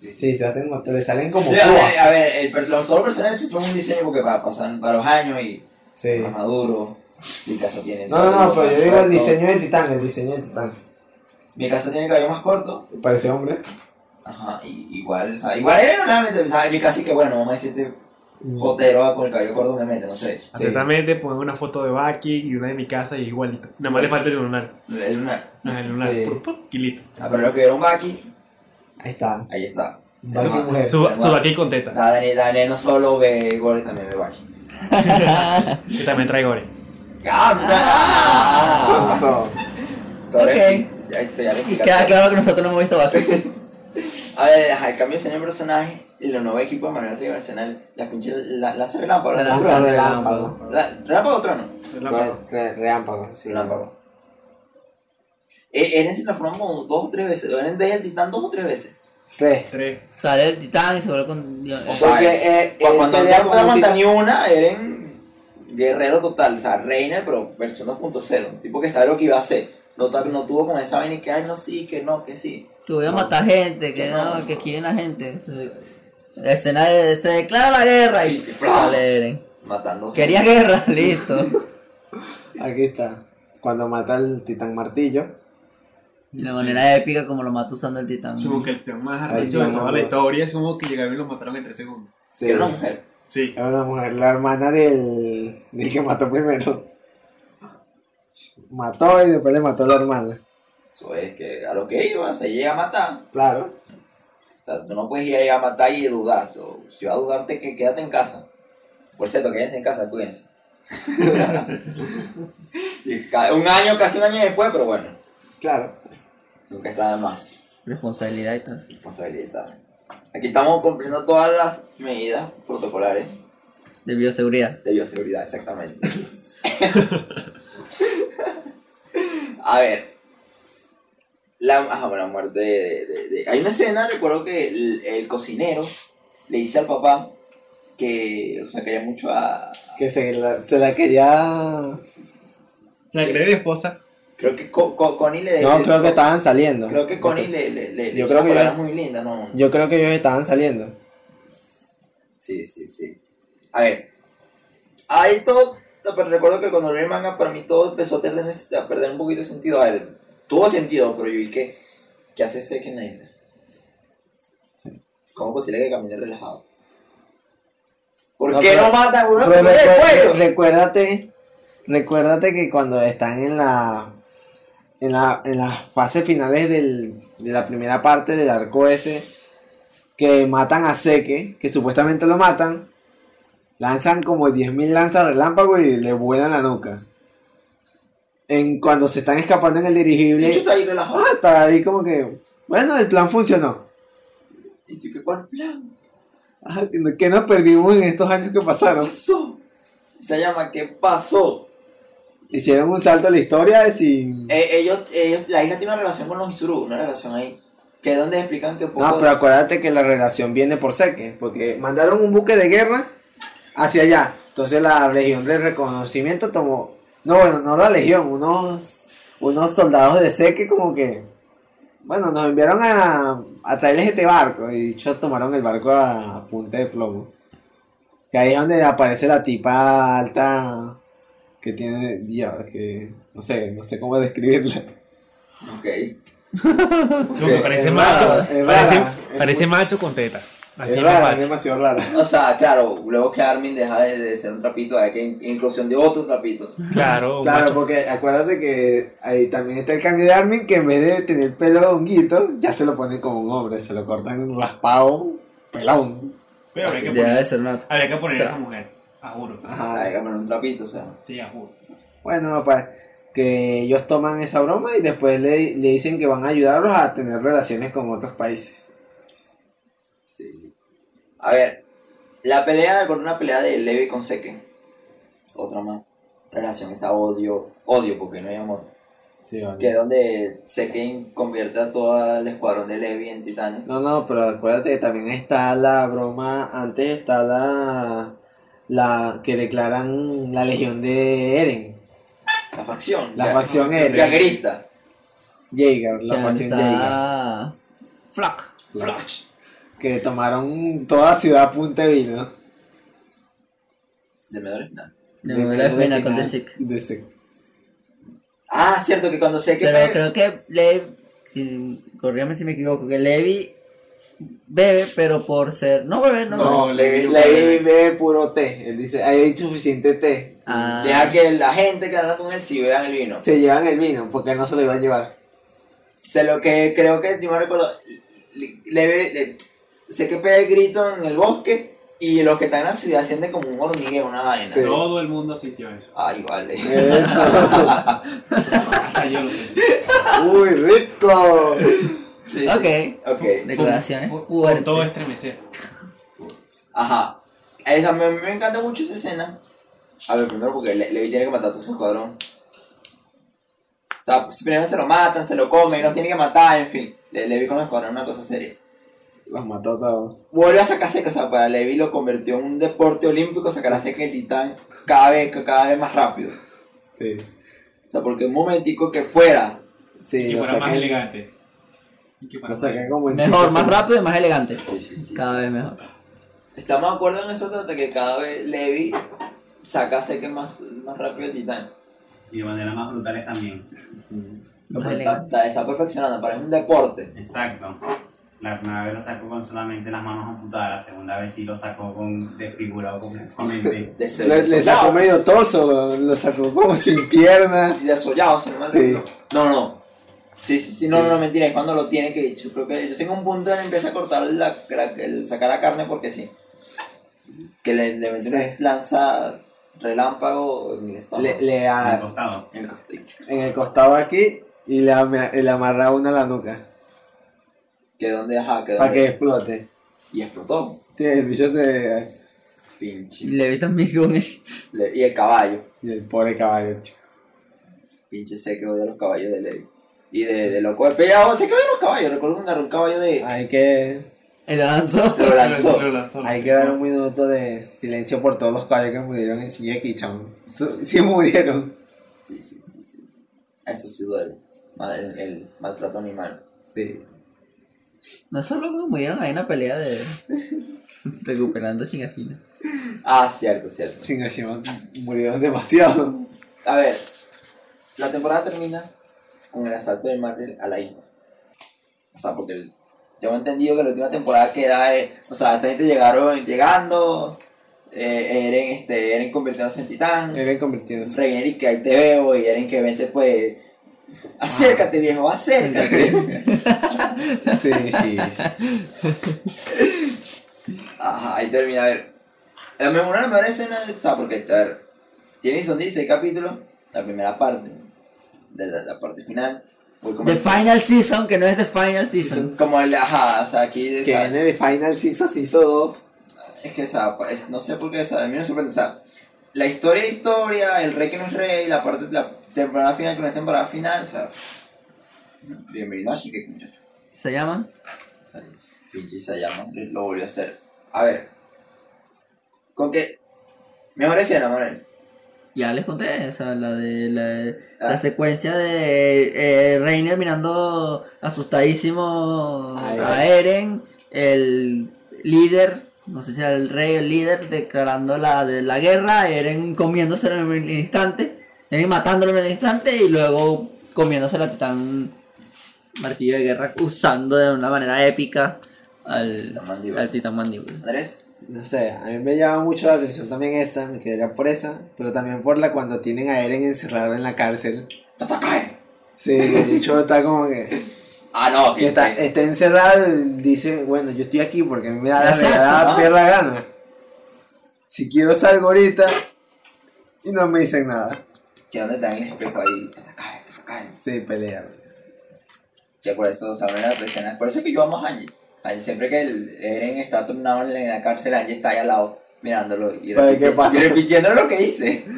S2: Sí, se hacen, le salen como
S1: Sí, a ver,
S2: púas.
S1: a ver, el, los, todos los personajes sufren un diseño porque pa- pasan para los años y
S2: Sí.
S1: más maduro. Picasso tiene.
S2: No, no, no, pero yo digo el diseño del titán, el diseño del titán.
S1: Mi casa tiene el cabello más corto.
S2: Parece hombre.
S1: Ajá, y, igual, o sea, igual era realmente, ¿sabes? Mi casa y que bueno, vamos a decirte, jotero con el cabello corto me mete, no sé.
S4: Atentamente pongo una foto de Baki y una de mi casa y igualito. Nada más le falta el lunar.
S1: El lunar.
S4: Ah, el lunar.
S2: Sí.
S4: Y listo.
S1: Ah, pero lo que era un Baki,
S2: Ahí está.
S1: ahí está.
S2: Baki
S1: Su-
S2: mujer.
S4: Su, su Baki con teta.
S1: Nada, Daniel, Daniel no solo ve goles, también ve Baki.
S4: Que también trae gore.
S1: ¡Ah!
S2: ¿Qué
S1: ¡Ah!
S2: pasó?
S1: Ya, ya
S3: Y
S1: explicaste.
S3: queda claro que nosotros no hemos visto Baki.
S1: A ver, ajá, el cambio de diseño de personaje y los nuevos equipos de manera tridimensional, las pinches, la, lanza relámpago,
S3: La
S1: lanza
S3: lanza
S2: Lanza
S3: relámpago.
S2: relámpago.
S1: La- ¿Relámpago o trono?
S2: Re- re- Relámpago, sí.
S1: Relámpago. Eh, Eren se transformó como dos o tres veces. Eren deja el titán dos o tres veces.
S2: Tres.
S4: Tres.
S3: Sale el titán y se vuelve con.
S1: O sea,
S2: Porque,
S1: es-
S2: eh,
S1: cu-
S2: él
S1: cuando no
S2: titán.
S1: ni una, Eren guerrero total. O sea, Reiner, pero versión 2.0. Un tipo que sabe lo que iba a hacer. No, no tuvo con esa vaina y que, ay, no, sí, que no, que sí.
S3: Que voy a
S1: No.
S3: matar gente, que
S1: Que
S3: no,
S1: no.
S3: que quieren a gente. Se- La escena de se declara la guerra y
S1: Y-
S3: sale Eren.
S1: Matando.
S3: Quería guerra, listo.
S2: Aquí está. Cuando mata al titán martillo.
S3: De la manera épica como lo mata usando el titán.
S4: Supongo que el tema más arrecho de toda la historia es como que llegaron y lo mataron en tres segundos.
S2: Sí.
S1: Que era una mujer.
S4: Sí.
S2: Era una mujer, la hermana del, del que mató primero. Mató y después le mató a la hermana.
S1: Eso es que a lo que iba, se llega a matar.
S2: Claro.
S1: O sea, tú no puedes ir ahí a matar y dudar. So, si vas a dudarte, que quédate en casa. Por cierto, quédense en casa, cuídense. Un año, casi un año después, pero bueno,
S2: Claro.
S1: nunca está de más.
S3: Responsabilidad y tal.
S1: Responsabilidad. Aquí estamos cumpliendo todas las medidas protocolares
S3: De bioseguridad.
S1: de bioseguridad, exactamente. a ver. La, ajá, bueno, la muerte de, de- de- Hay una escena, recuerdo que el, el cocinero le dice al papá que, o sea, quería mucho a...
S2: Que se la, se la quería.
S4: La cree de esposa.
S1: Creo que Co- Co- Connie le...
S2: No,
S1: le-
S2: creo que estaban saliendo.
S1: Creo que Connie le, le, le, le
S2: Yo creo que ya-
S1: muy linda, ¿no?
S2: Yo creo que ellos estaban saliendo.
S1: Sí, sí, sí. A ver. Ahí todo. Pero recuerdo que cuando leí el manga, para mí todo empezó a perder, a perder un poquito de sentido. A ver, tuvo sentido, pero yo vi que. ¿Qué hace ese que en la isla?
S2: Sí.
S1: ¿Cómo es posible que camine relajado? ¿Por
S2: No,
S1: qué
S2: pero-
S1: no matan a uno
S2: Pero
S1: cuello?
S2: recuérdate, recuérdate que cuando están en la en la en las fases finales del, de la primera parte del arco ese que matan a Seke, que supuestamente lo matan, lanzan como 10.000 lanzas relámpago y le vuelan la nuca. En cuando se están escapando en el dirigible,
S1: yo está ahí relajado.
S2: ah, está ahí como que, bueno, el plan funcionó.
S1: Y yo, ¿qué cuál plan?
S2: Ah, que- nos perdimos en estos años que
S1: ¿Qué
S2: pasaron?
S1: pasó? Se llama ¿Qué pasó?
S2: Hicieron un salto a la historia sin...
S1: Eh, ellos, ellos, la isla tiene una relación con los Isuru, una relación ahí. Que es donde explican que poco
S2: No, pero acuérdate que la relación viene por Seque, porque mandaron un buque de guerra hacia allá. Entonces la Legión de Reconocimiento tomó, no, bueno, no la Legión, unos, unos soldados de Seque como que, bueno, nos enviaron a, a traerles este barco y ellos tomaron el barco a, punta de plomo. Que ahí es donde aparece la tipa alta que tiene, ya, que no sé, no sé cómo describirla.
S1: Ok.
S4: Sí, porque parece
S2: Es
S4: macho.
S2: rara,
S4: parece
S2: es
S4: parece
S2: muy-
S4: macho con teta. Así
S2: Es rara, es demasiado rara.
S1: O sea, claro, luego que Armin deja de, de ser un trapito, hay que in- inclusión de otro trapito.
S4: Claro,
S2: Claro,
S4: macho.
S2: porque acuérdate que ahí también está el cambio de Armin, que en vez de tener pelo honguito, ya se lo ponen como un hombre, se lo cortan raspado, pelón.
S4: Pero habría que poner,
S3: de ser una.
S4: habría que poner a esa mujer. A juro.
S1: Hay
S2: Ajá.
S1: que poner un trapito, o sea.
S4: Sí, a juro.
S2: Bueno, pues que ellos toman esa broma y después le, le dicen que van a ayudarlos a tener relaciones con otros países.
S1: Sí. A ver, la pelea con una pelea de Levi con Seke. Otra más. Relación esa odio. Odio porque no hay amor. Que es donde Seke convierte a todo el escuadrón de Levi en titanes.
S2: No, no, pero acuérdate que también está la broma, antes está la, la que declaran la legión de Eren,
S1: La facción.
S2: la
S1: ya-
S2: facción Eren,
S1: Jaegerista.
S2: Jaeger, la facción Jaeger.
S3: está- Flack.
S2: Que tomaron toda ciudad punta de vino.
S1: De Medores final.
S3: De
S2: De Medellín
S3: final con
S2: a-
S3: The Sick.
S2: de Sick.
S1: Ah, cierto que cuando Seke
S3: Pero
S1: pega-
S3: creo que le si, corríame si me equivoco, que Levi bebe, pero por ser. No bebe, no,
S2: No,
S3: bebe.
S2: Levi,
S4: Levi-
S2: Levi bebe puro té. Él dice, hay suficiente té.
S3: Ah,
S1: Deja que la gente que anda con él sí beban el vino.
S2: Se llevan el vino porque no se lo iba a llevar.
S1: Sé lo que creo que, si me recuerdo, le, le- le- sé que pega el grito en el bosque y los que están en la ciudad sienten como un hormigueo, una vaina.
S2: Sí.
S4: Todo el mundo sintió eso.
S1: Ay, vale.
S4: Hasta yo lo sé.
S2: Uy, rico.
S1: Sí, sí.
S3: ok.
S1: Ok.
S3: Declaraciones
S4: Fue- fue
S3: fuertes.
S4: todo estremecer.
S1: Ajá. Esa, me, me encanta mucho esa escena. A ver, primero porque Le- Levi tiene que matar a todo su escuadrón. O sea, primero se lo matan, se lo comen, los tiene que matar, en fin. Le- Levi con el escuadrón es una cosa seria.
S2: Los mató todos.
S1: Vuelve a sacar seca, o sea, para Levi lo convirtió en un deporte olímpico, sacar la seca el titán cada vez, cada vez más rápido.
S2: Sí.
S1: O sea, porque un momentico que fuera,
S2: Sí,
S4: que fuera más elegante. Y que
S2: Lo saqué como en
S3: Mejor, más rápido y más elegante.
S1: sí, sí, sí.
S3: Cada vez mejor.
S1: Estamos de acuerdo en eso de que cada vez Levi saca seca más, más rápido el titán.
S5: Y de manera más brutales también.
S3: Más
S1: Está, está, está perfeccionando, para un deporte.
S5: Exacto. La primera vez lo sacó con solamente las manos amputadas, la segunda vez sí lo sacó con desfigurado completamente.
S2: Le, le sacó medio torso, lo sacó como sin piernas.
S1: Y desollado, si no me
S2: Sí.
S1: No, no. Sí, sí, sí, no,
S2: Sí.
S1: no, no, mentira, es cuando lo tiene que yo creo que yo tengo un punto en el que empieza a cortar la, la- el sacar la carne porque sí. Que le, le mete
S2: Sí.
S1: una lanza relámpago en el estómago.
S2: Le, le
S5: Al
S2: a-
S5: costado.
S1: En el costado.
S2: en el costado aquí y le, le amarraba una a la nuca.
S1: Que donde, ajá, que
S2: Para
S1: donde-
S2: que explote.
S1: Y explotó.
S2: Sí, el bicho se.
S1: Pinche.
S3: Y Levi también con él.
S1: Le- y el caballo.
S2: Y el pobre caballo, chico.
S1: Pinche sé que odia los caballos de Levi. Y de, de loco de peleado, sé que odia los caballos. Recuerdo que agarró un caballo de.
S2: Hay que.
S3: Él lanzó.
S1: Lo lanzó.
S4: Lo lanzó.
S2: Hay que dar un minuto de silencio por todos los caballos que murieron en Shingeki, chamo. Su- Sí murieron.
S1: Sí, sí, sí, sí. Eso sí duele. Ma- El, el maltrato animal.
S2: Sí.
S3: No solo murieron ahí en una pelea de. recuperando Shingashina.
S1: Ah, cierto, cierto.
S2: Shingashima murieron demasiado.
S1: A ver, la temporada termina con el asalto de Marvel a la isla. O sea, porque el- tengo entendido que la última temporada queda, eh, o sea, esta gente llegaron llegando, eh, Eren, este, Eren convirtiéndose en titán,
S2: Eren convirtiéndose.
S1: Reiner y que ahí te veo, y Eren que vente pues, acércate viejo, acércate.
S2: Sí, sí. sí.
S1: Ajá, ahí termina, a ver. La mejor, una de las mejores escenas, o sea, porque, a ver, tiene, son 16 capítulos, la primera parte, de la, la parte final.
S3: The Final Season, que no es The Final
S1: Son
S3: Season.
S1: como el, ajá, o sea, aquí,
S2: Que viene de Final Season, se hizo dos.
S1: es que, o sea, pa- es- no sé por qué, o sea, a mí me sorprende, o sea, la historia historia, el rey que no es rey, la parte, la temporada final que no es temporada final, o sea, bienvenido a Shingeki, muchacho.
S3: ¿Se llama?
S1: Pinche Sayama lo volvió a hacer. A ver, con qué, mejor escena, Manuel.
S3: Ya les conté esa, la de la,
S1: Ah.
S3: la secuencia de eh, Reiner mirando asustadísimo
S2: Ay,
S3: a. Eren, el líder, no sé si era el rey o el líder, declarando la de la guerra, Eren comiéndosela en el instante, Eren matándolo en el instante y luego comiéndose la titán martillo de guerra usando de una manera épica al, al titán mandíbula.
S1: Andrés,
S2: No sé, a mí me llama mucho la atención también esta, me quedaría por esa, pero también por la cuando tienen a Eren encerrado en la cárcel.
S1: Tatakae.
S2: Sí, de hecho está como que,
S1: Ah, no,
S2: que
S1: que
S2: está, está encerrado dice, bueno, yo estoy aquí porque a mí me da la regalada
S3: ¿no?
S2: perra gana. Si quiero salgo ahorita y no me dicen nada.
S1: que dónde está en el espejo ahí, Tatakae, Tatakae.
S2: Sí, pelea.
S1: Que por eso, de las escenas. Por eso es que yo amo a Angie. Angie, siempre que el Eren está tornado en la cárcel, Angie está ahí al lado mirándolo y,
S2: Para ver qué
S1: repiti-
S2: pasa.
S1: y repitiendo lo que dice.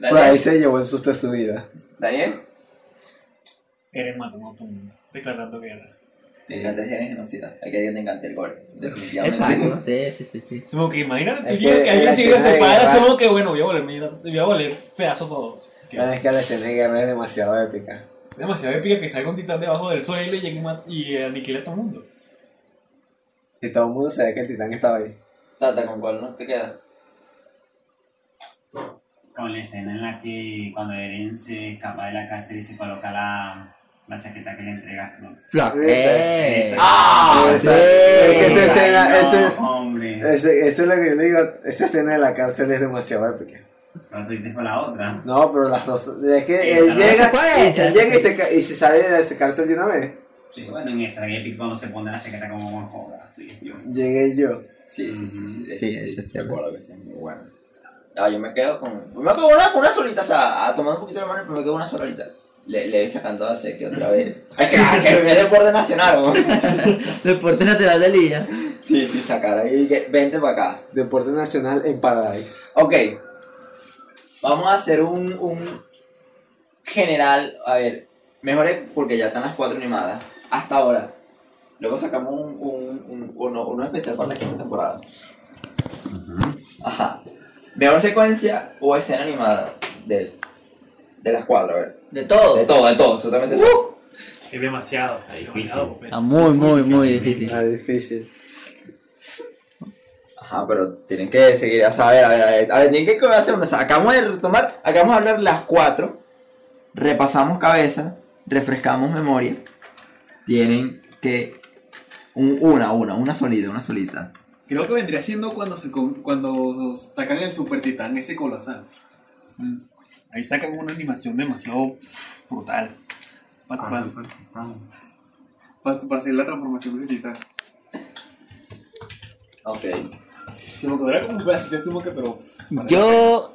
S2: Por ahí
S1: Daniel,
S2: se llevó el susto de su vida.
S1: Daniel,
S4: Eren matando a todo el mundo. Declarando guerra.
S1: te encanta el género genocida. Hay que que te encanta el gore. Definitivamente.
S3: Exacto, sí, sí, sí, sí.
S4: Es como que imagínate tú
S2: que
S4: que un chico se
S2: de
S4: para, como que bueno, voy a mira, voy a voler pedazos todos.
S2: Pero es que la escena de guerra es demasiado épica.
S4: Demasiado épica que salga un titán debajo del suelo y llegue y aniquile a todo el mundo.
S2: Y todo el mundo sabe que el titán estaba ahí.
S1: Tata, ¿con cuál no te queda?
S5: Con la escena en la que cuando Eren se escapa de la cárcel y se coloca la, la chaqueta que le entrega Flo.
S2: ¿Viste?
S3: Eh.
S1: ¡Ah!
S2: Es que esa escena,
S5: no,
S2: ese-
S5: hombre.
S2: ese- esa es lo que yo le digo, esa escena de la cárcel es demasiado épica.
S5: Pero tú dices fue la otra.
S2: No, pero las dos, es que él llega,
S3: puede,
S2: y, él llega
S3: se
S2: y se, y se sale de la cárcel de una vez.
S5: Sí, bueno, en esa épica cuando se pone la chaqueta como una joda. Sí, yo.
S2: Llegué yo.
S1: Sí, sí, sí. Sí,
S3: Sí, ese sí.
S1: Recuerdo que sí, muy bueno. Ah, yo me quedo con. Me quedo con una, con una solita, o sea, a tomar un poquito de mano, pero me quedo con una solita. Le, le sacando a que otra vez. Es que, ah, que es deporte nacional, ¿no?
S3: Deporte Nacional del Día.
S1: Sí, sí, sacar ahí. Vente para acá.
S2: Deporte Nacional en Paradise.
S1: Ok. Vamos a hacer un, un general. A ver, mejores porque ya están las cuatro animadas. Hasta ahora. Luego sacamos un, un, un- uno, uno especial para la quinta temporada. Ajá. Mejor secuencia o escena animada de, de las cuatro, a ver.
S3: De todo.
S1: De todo, de todo, absolutamente todo.
S4: Es demasiado. Demasiado,
S3: Está muy, muy, muy difícil.
S2: Ah, difícil.
S1: Ajá, pero tienen que seguir, o sea, a ver, a ver, a ver, a ver, tienen que hacer una, o sea, acabamos de retomar, acabamos de hablar las cuatro, repasamos cabeza, refrescamos memoria, tienen que, un- una, una, una solita, una solita.
S6: Creo que vendría siendo cuando se con- cuando sacan el Super Titán ese colosal. Mm. Ahí sacan una animación demasiado brutal. Para hacer la transformación de ese titán.
S1: Ok.
S6: Se me ocurrió como un pedacito de sumo que pero.
S3: Yo.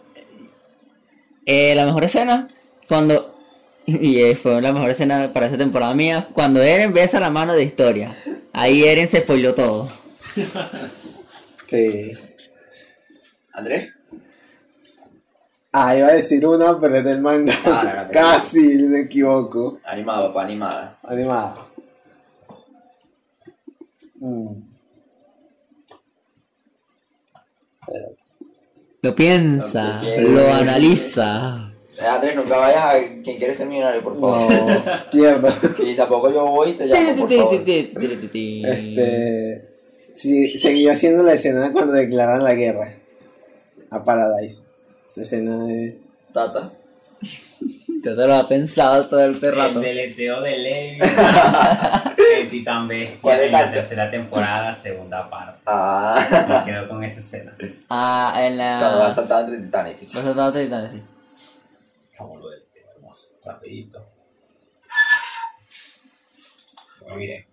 S3: Eh, la mejor escena. Cuando. Y eh, fue la mejor escena para esa temporada mía. Cuando Eren besa la mano de historia. Ahí Eren se spoiló todo.
S2: Sí.
S1: ¿Andrés?
S2: Ah, iba a decir una, pero es del manga.
S1: Ah, no, no,
S2: Casi me equivoco.
S1: Animada, papá, animada.
S2: Animada. Mm.
S3: Lo piensa,
S1: Lo piensa.
S3: lo analiza.
S1: Eh, Andrés, nunca vayas a quien quiere ser millonario, por favor.
S2: No, pierdo.
S1: Y tampoco yo voy y te llamo, por favor.
S2: Este. Sí, seguía haciendo la escena cuando declaran la guerra a Paradise. Esa escena de.
S1: Tata.
S3: Yo te lo ha pensado todo el
S5: El
S3: rato.
S5: deleteo de Levi. Titán Bestia
S1: ¿Cuál es
S5: en la tercera temporada, segunda parte.
S1: Ah.
S5: Me quedo con esa escena.
S3: Ah, en la.
S1: Cuando va a saltar entre titanes.
S3: Vas a saltar otro titán, sí.
S5: Como lo del tema hermoso, rapidito. Muy bien.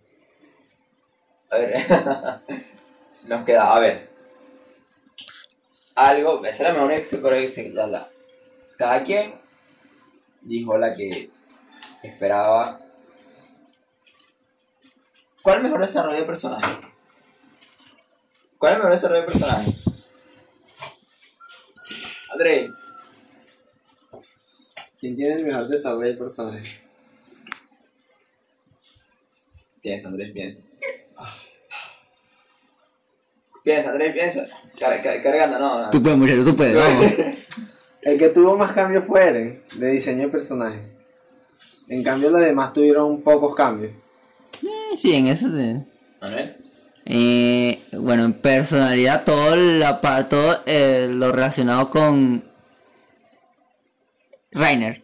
S1: A ver. Nos queda, a ver. Algo, esa es la mejor experiencia que se Cada quien dijo la que esperaba. ¿Cuál es el mejor desarrollo de personaje? ¿Cuál es el mejor desarrollo de personaje? André,
S2: ¿Quién tiene el mejor desarrollo de personaje?
S1: piensa, Andrés, piensa. Piensa, Andrés, piensa. Car- car- cargando, no, no.
S3: Tú puedes, muchacho, tú puedes, vamos.
S2: El que tuvo más cambios fue Eren, de diseño de personaje. En cambio, los demás tuvieron pocos cambios.
S3: Eh, Sí, en eso. de-
S1: Manuel.
S3: Eh, bueno, en personalidad, todo, la, pa- todo eh, lo relacionado con Rainer.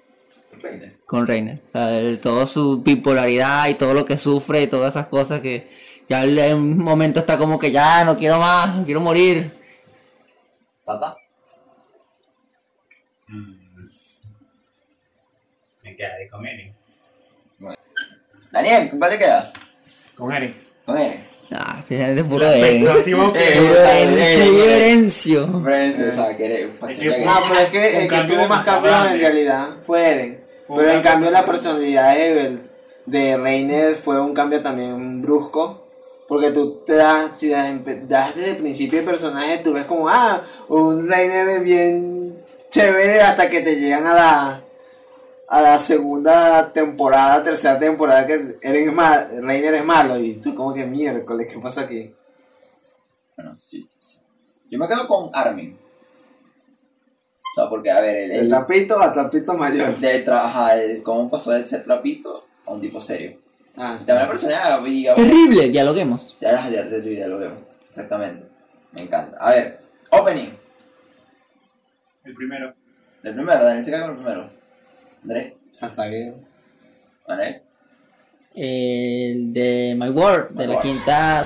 S1: Reiner.
S3: Con Rainer. O sea, el- toda su bipolaridad y todo lo que sufre y todas esas cosas que ya en un momento está como que ya no quiero más, no quiero morir.
S1: Tata.
S5: Mm. Me quedaré con Eren.
S1: Daniel, ¿cuál te queda?
S4: Con Eren.
S1: Con él.
S3: Ah, sí, es de puro de
S1: Eh, eh,
S3: puro
S1: eh,
S3: Herencio.
S1: Friends, o sea, que eres
S4: Es que
S1: facilidad
S4: fue-
S1: que-
S2: No, pero es que el que
S4: cambio
S2: tuvo más cambios en realidad fue Eren.
S4: Fue
S2: Pero en
S4: cambio
S2: la personalidad de, de Reiner fue un cambio también brusco. Porque tú te das, si das, desde el principio el personaje, tú ves como, ah, un Reiner es bien chévere hasta que te llegan a la a la segunda temporada, tercera temporada que Eren es mal, Reiner es malo y tú como que miércoles, ¿qué pasa aquí?
S1: Bueno, sí, sí, sí. Yo me quedo con Armin. O sea, porque, a ver, el,
S2: El
S1: el,
S2: tapito a tapito mayor.
S1: de trabajar, el- cómo pasó de ser trapito a un tipo serio.
S2: Ah,
S1: También la personalidad, diga,
S3: Terrible, dialoguemos.
S1: ya lo veo. Exactamente. Me encanta. A ver, opening.
S4: El primero.
S1: Del primero, Daniel se cae con el primero. Andrés,
S2: Sasageo.
S1: Andrés.
S3: El de My World, de
S1: My
S3: la
S1: World.
S3: quinta.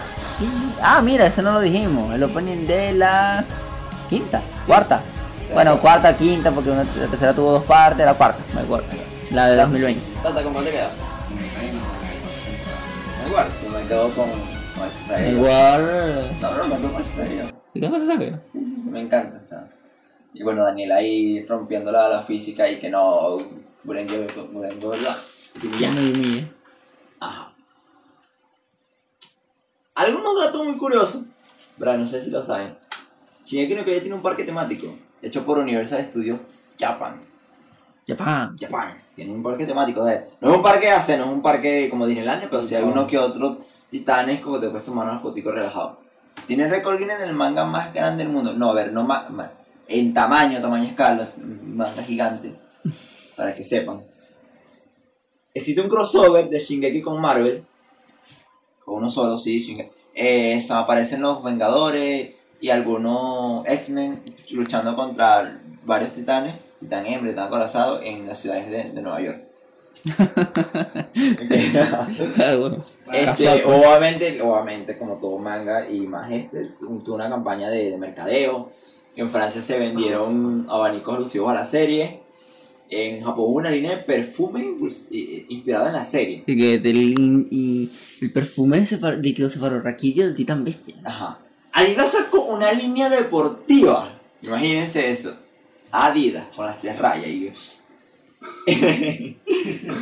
S3: Ah, mira, ese no lo dijimos. El opening de la quinta, cuarta. Bueno, cuarta, quinta, porque una, la tercera tuvo dos partes, la cuarta, My World. La de 2020.
S1: Tata, ¿cómo te queda? Igual, yo me quedo con, con el
S3: My
S1: Sasageo.
S3: World.
S1: No, no, me quedo con el.
S3: ¿Y qué cosa sabe?
S1: Me encanta, o sea. Y bueno, Daniel ahí rompiendo la, física y que no. Murengue, Murengue, ¿verdad?
S3: Ya me humillé.
S1: Ajá. Algunos datos muy curiosos, pero no sé si lo saben. Shingeki no Kyojin tiene un parque temático hecho por Universal Studios Japan.
S3: Japan.
S1: Japan. Tiene un parque temático de No es un parque AC, no es un parque como Disneylandia, pero sí hay uno que otro titanes como te puedes tomar una fotico relajado. Tiene récord Guinness del manga más grande del mundo. No, a ver, no más- en tamaño, tamaño escala, manga gigante. Para que sepan. Existe un crossover de Shingeki con Marvel. O uno solo, sí, Shingeki. Eh, aparecen los Vengadores y algunos X-Men luchando contra varios titanes, Titán Hembra, Titán Acorazado, en las ciudades de, de Nueva York. Este,
S3: pues.
S1: obviamente, obviamente, como todo manga y más este, tuvo una campaña de, de mercadeo. En Francia se vendieron abanicos alusivos a la serie. En Japón hubo una línea de perfume impuls- i- inspirada en la serie.
S3: Y que del, y el perfume de cefar- líquido cefalorraquídeo del titán bestia.
S1: Ajá. Adidas sacó una línea deportiva. Imagínense eso. Adidas, con las tres rayas. y-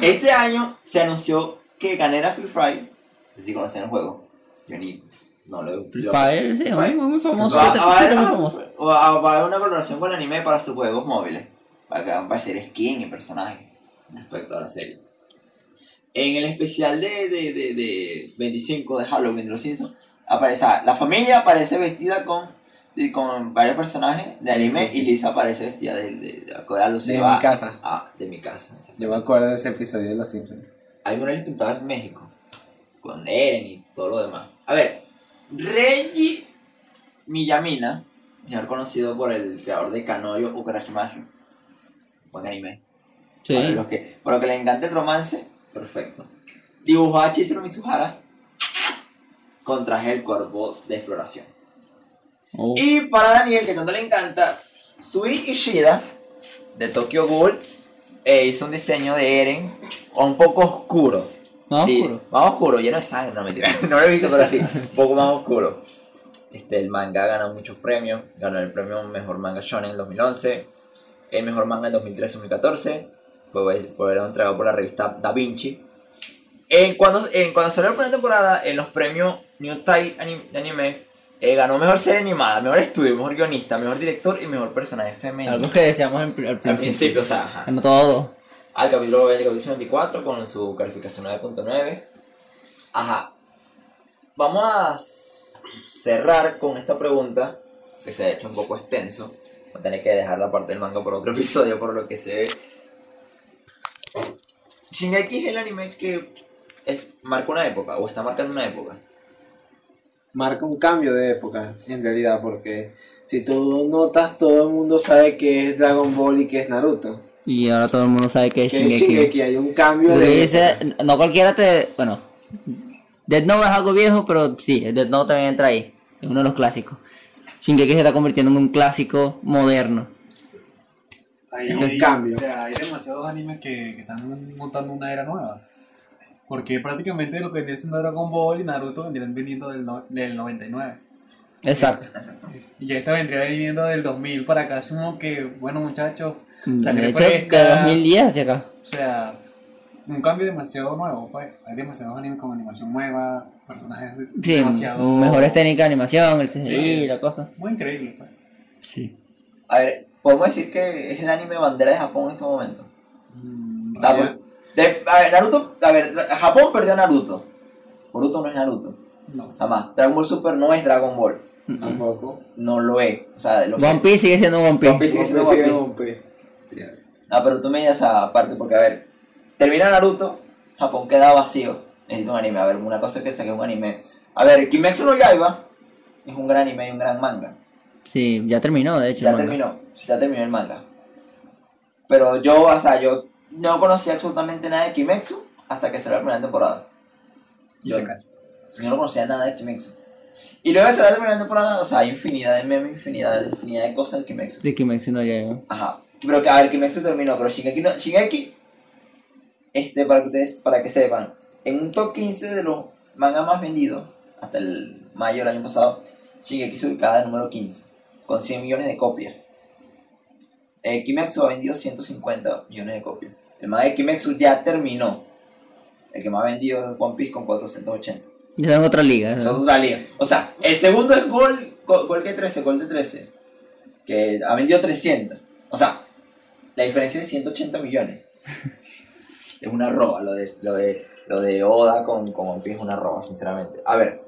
S1: este año se anunció que ganara Free Fire. No sé si conocen el juego. Yo ni. No lo
S3: Free
S1: lo-
S3: Fire, sí,
S1: Fire.
S3: muy famoso.
S1: Va,
S3: este
S1: a
S3: es muy famoso.
S1: va va a haber una colaboración con el anime para sus juegos móviles. Para que van a aparecer skin y personajes respecto a la serie. En el especial de, de, de, de 25 de Halloween de los Simpsons, aparece, ah, la familia aparece vestida con, con varios personajes de
S2: Sí,
S1: anime
S2: sí, sí.
S1: y Lisa aparece vestida de, de,
S2: mi casa.
S1: Ah, de mi casa.
S2: Yo me acuerdo de ese episodio de Los Simpsons.
S1: Hay murales pintados en México. Con Eren y todo lo demás. A ver, Reggie Miyamina, mejor conocido por el creador de Kanoyo o Karashimasu. Buen anime.
S3: Sí.
S1: Para los que, para los que les encanta el romance, perfecto. Dibujó a Chizuru Mizuhara con traje del cuerpo de exploración.
S3: Oh.
S1: Y para Daniel, que tanto le encanta, Sui Ishida, de Tokyo Ghoul, eh, hizo un diseño de Eren un poco oscuro.
S3: Más
S1: Sí,
S3: oscuro.
S1: Más oscuro, lleno de sangre, no mentira. no lo he visto, pero sí, un poco más oscuro. Este, el manga ganó muchos premios. Ganó el premio Mejor Manga Shonen en 2011, el Mejor Manga en 2013-2014. Fue, entregado por la revista Da Vinci. En cuando, en cuando salió la primera temporada, en los premios New Type Anime, eh, ganó Mejor Serie Animada, Mejor Estudio, Mejor Guionista, Mejor Director y Mejor Personaje Femenino.
S3: Algo que decíamos en, al
S1: Al
S3: principio.
S1: principio, o sea, ajá.
S3: Ganó todo.
S1: Al capítulo 20, capítulo 24 con su calificación 9.9. Ajá. Vamos a cerrar con esta pregunta que se ha hecho un poco extenso. Voy a tener que dejar la parte del manga por otro episodio por lo que se ve. Shingeki es el anime que marca una época o está marcando una época.
S2: Marca un cambio de época, en realidad, porque si tú notas, todo el mundo sabe que es Dragon Ball y que es Naruto.
S3: Y ahora todo el mundo sabe que es Shingeki.
S2: Shingeki, hay un cambio de
S3: dice, no cualquiera te. Bueno, Death Note es algo viejo, pero sí, Death Note también entra ahí. Es uno de los clásicos. Shingeki se está convirtiendo en un clásico moderno.
S6: Hay,
S2: un cambio.
S6: O sea, hay demasiados animes que, que están montando una era nueva. Porque prácticamente lo que vendría siendo Dragon Ball y Naruto vendrían viniendo del, no- del 99.
S3: Exacto.
S6: Y ya esta vendría viniendo del 2000 para acá. Como que, bueno, muchachos,
S3: De
S6: sangre
S3: hecho, de
S6: fresca.
S3: 2010 hacia acá.
S6: O sea, un cambio demasiado nuevo, pues. Hay demasiados animes con animación nueva, personajes
S3: Sí,
S6: demasiado.
S3: mejores técnicas de animación, el CGI,
S6: Sí.
S3: la cosa.
S6: Muy increíble, pues.
S3: Sí.
S1: A ver, podemos decir que es el anime bandera de Japón en este momento.
S6: Mm,
S1: de- a ver, Naruto, a ver, Japón perdió a Naruto. Boruto no es Naruto.
S6: no.
S1: Jamás. Dragon Ball Super no es Dragon Ball.
S2: Tampoco.
S1: No lo es. O sea, lo
S3: One Piece sigue siendo One Piece.
S1: One Piece sigue siendo One
S2: One
S1: Piece.
S2: Sí.
S1: Ah, pero tú me dices aparte, porque a ver, termina Naruto, Japón queda vacío. Necesito un anime. A ver, una cosa es que saque un anime. A ver, Kimetsu no Yaiba es un gran anime y un gran manga.
S3: Sí, ya terminó, de hecho.
S1: Ya terminó, ya terminó el manga. pero yo, o sea, yo no conocía absolutamente nada de Kimetsu hasta que salió la primera temporada.
S6: Y
S1: Yo-. Yo no conocía nada de Kimetsu. Y luego de salir la primera temporada, o sea, hay infinidad de memes, infinidad de, infinidad de cosas de Kimetsu.
S3: De Kimetsu no llega.
S1: Ajá. Pero que, a ver, Kimetsu terminó, pero Shingeki no... Shingeki, este, para que ustedes, para que sepan, en un top 15 de los mangas más vendidos, hasta el mayo del año pasado, Shingeki se ubicaba en número 15, con 100 millones de copias. Eh, Kimetsu ha vendido 150 millones de copias. El manga de Kimetsu ya terminó. El que más ha vendido es One Piece con 480.
S3: Está en otra liga.
S1: Eso es otra liga. O sea, el segundo es Gol, Gol, que 13, Gol de 13. Que ha vendido 300. O sea, la diferencia es 180 millones. es una roba. Lo de, lo de, lo de Oda con, con One es una roba, sinceramente. A ver.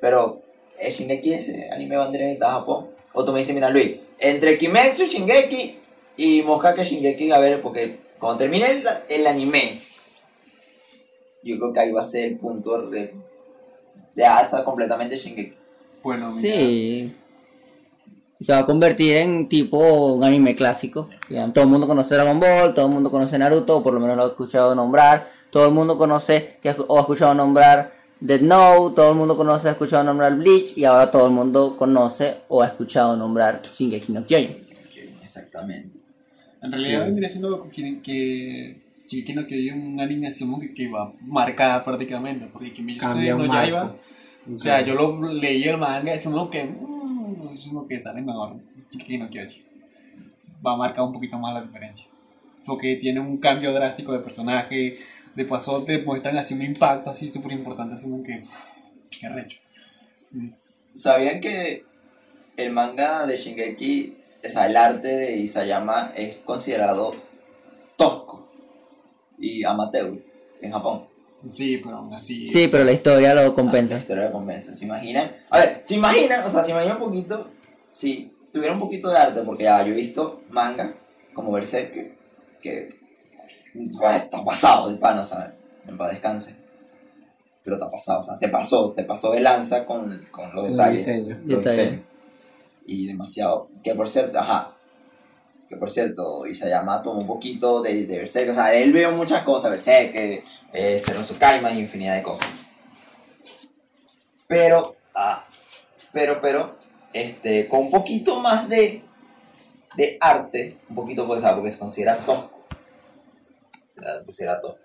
S1: Pero, ¿es Shingeki ese anime bandera de Japón? O tú me dices, mira Luis, entre Kimetsu, Shingeki y Moskake Shingeki, a ver, porque cuando termine el, el anime, yo creo que ahí va a ser el punto de, de alza completamente Shingeki.
S6: Bueno, mira,
S3: Sí. Se va a convertir en tipo un anime clásico. Ya, Todo el mundo conoce Dragon Ball, todo el mundo conoce Naruto, o por lo menos lo ha escuchado nombrar. Todo el mundo conoce que, o ha escuchado nombrar Death Note, todo el mundo conoce, ha escuchado nombrar Bleach, y ahora todo el mundo conoce o ha escuchado nombrar Shingeki no Kyojin.
S1: Exactamente.
S6: en realidad vendría siendo que Shingeki no Kyojin una animación que, que va marcada prácticamente, porque Kimetsu
S2: Cambia
S6: no
S2: un
S6: Yaiba,
S2: marco.
S6: o sea, yo lo leí el manga, es uno que, mm, es uno que sale mejor, Shingeki no Kyojin. Va a marcar un poquito más la diferencia, porque tiene un cambio drástico de personaje, de paso te muestran así un impacto así súper importante, así como que, uff, qué recho. Mm.
S1: ¿Sabían que el manga de Shingeki, o sea, el arte de Isayama es considerado tosco y amateur en Japón?
S6: Sí, pero aún así.
S3: Sí, pero la historia lo
S1: La
S3: compensa.
S1: historia lo compensa. ¿Se imaginan? A ver, ¿se imaginan? O sea, ¿se imaginan un poquito? Si tuviera un poquito de arte, porque ya yo he visto manga como Berserk, que ah, está pasado de pan, o sea, en paz descanse. Pero está pasado, o sea, se pasó, te pasó de lanza con, con los
S2: Los
S1: detalles.
S2: diseños.
S1: los
S3: Detalles.
S1: diseños. Y demasiado. Que por cierto, ajá. Que por cierto, Isayama tomó un poquito de, de Berserk. O sea, él vio muchas cosas, Berserk, eh, eh, Tsukaima y infinidad de cosas. Pero, ah, pero, pero, este, con un poquito más de, de arte, un poquito pues, ah, porque se considera tosco. Se considera tosco.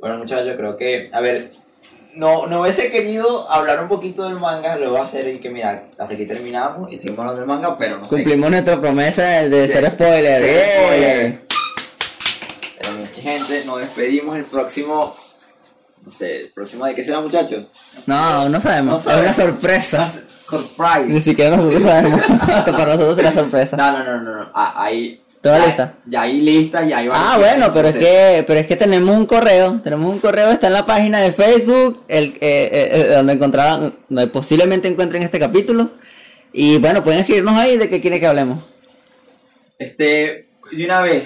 S1: Bueno, muchachos, yo creo que, a ver, no, no hubiese querido hablar un poquito del manga, lo voy a hacer y que mira, hasta aquí terminamos y seguimos hablando del manga, pero no sé.
S3: Cumplimos nuestra promesa de, de ser spoiler.
S1: Ser
S3: ¡Eh!
S1: spoiler. Pero gente, nos despedimos el próximo. No sé, el próximo de qué será, muchachos.
S3: No, no sabemos.
S1: No
S3: Es una sorpresa. Ni
S1: Surprise.
S3: siquiera nosotros sabemos. Hasta para nosotros será sorpresa.
S1: No, no, no, no, no. Ah, ahí.
S3: ¿Toda
S1: ya-
S3: lista?
S1: Ya hay lista, ya hay
S3: Ah, bueno, pero es que, pero es que tenemos un correo, tenemos un correo, está en la página de Facebook, el, eh, eh, eh, donde encontrarán, donde posiblemente encuentren este capítulo. Y bueno, pueden escribirnos ahí de qué quieren que hablemos.
S1: Este, de una vez,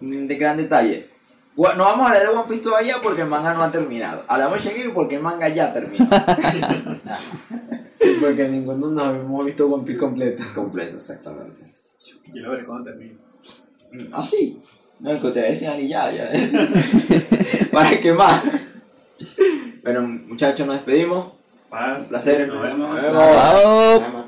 S1: de gran detalle. No vamos a hablar de One Piece todavía porque el manga no ha terminado. Hablamos de Shingeki porque el manga ya terminó.
S2: Porque ninguno nos hemos visto One Piece completo.
S1: Completo, exactamente.
S4: Yo lo veré cuando termine.
S1: Ah, sí. No, ve el final y ya, ya. ¿Para qué más? Bueno, muchachos, nos despedimos.
S4: Paz.
S1: Un placer.
S4: Nos vemos.
S1: Nos vemos.
S3: Chao.
S1: Nos vemos.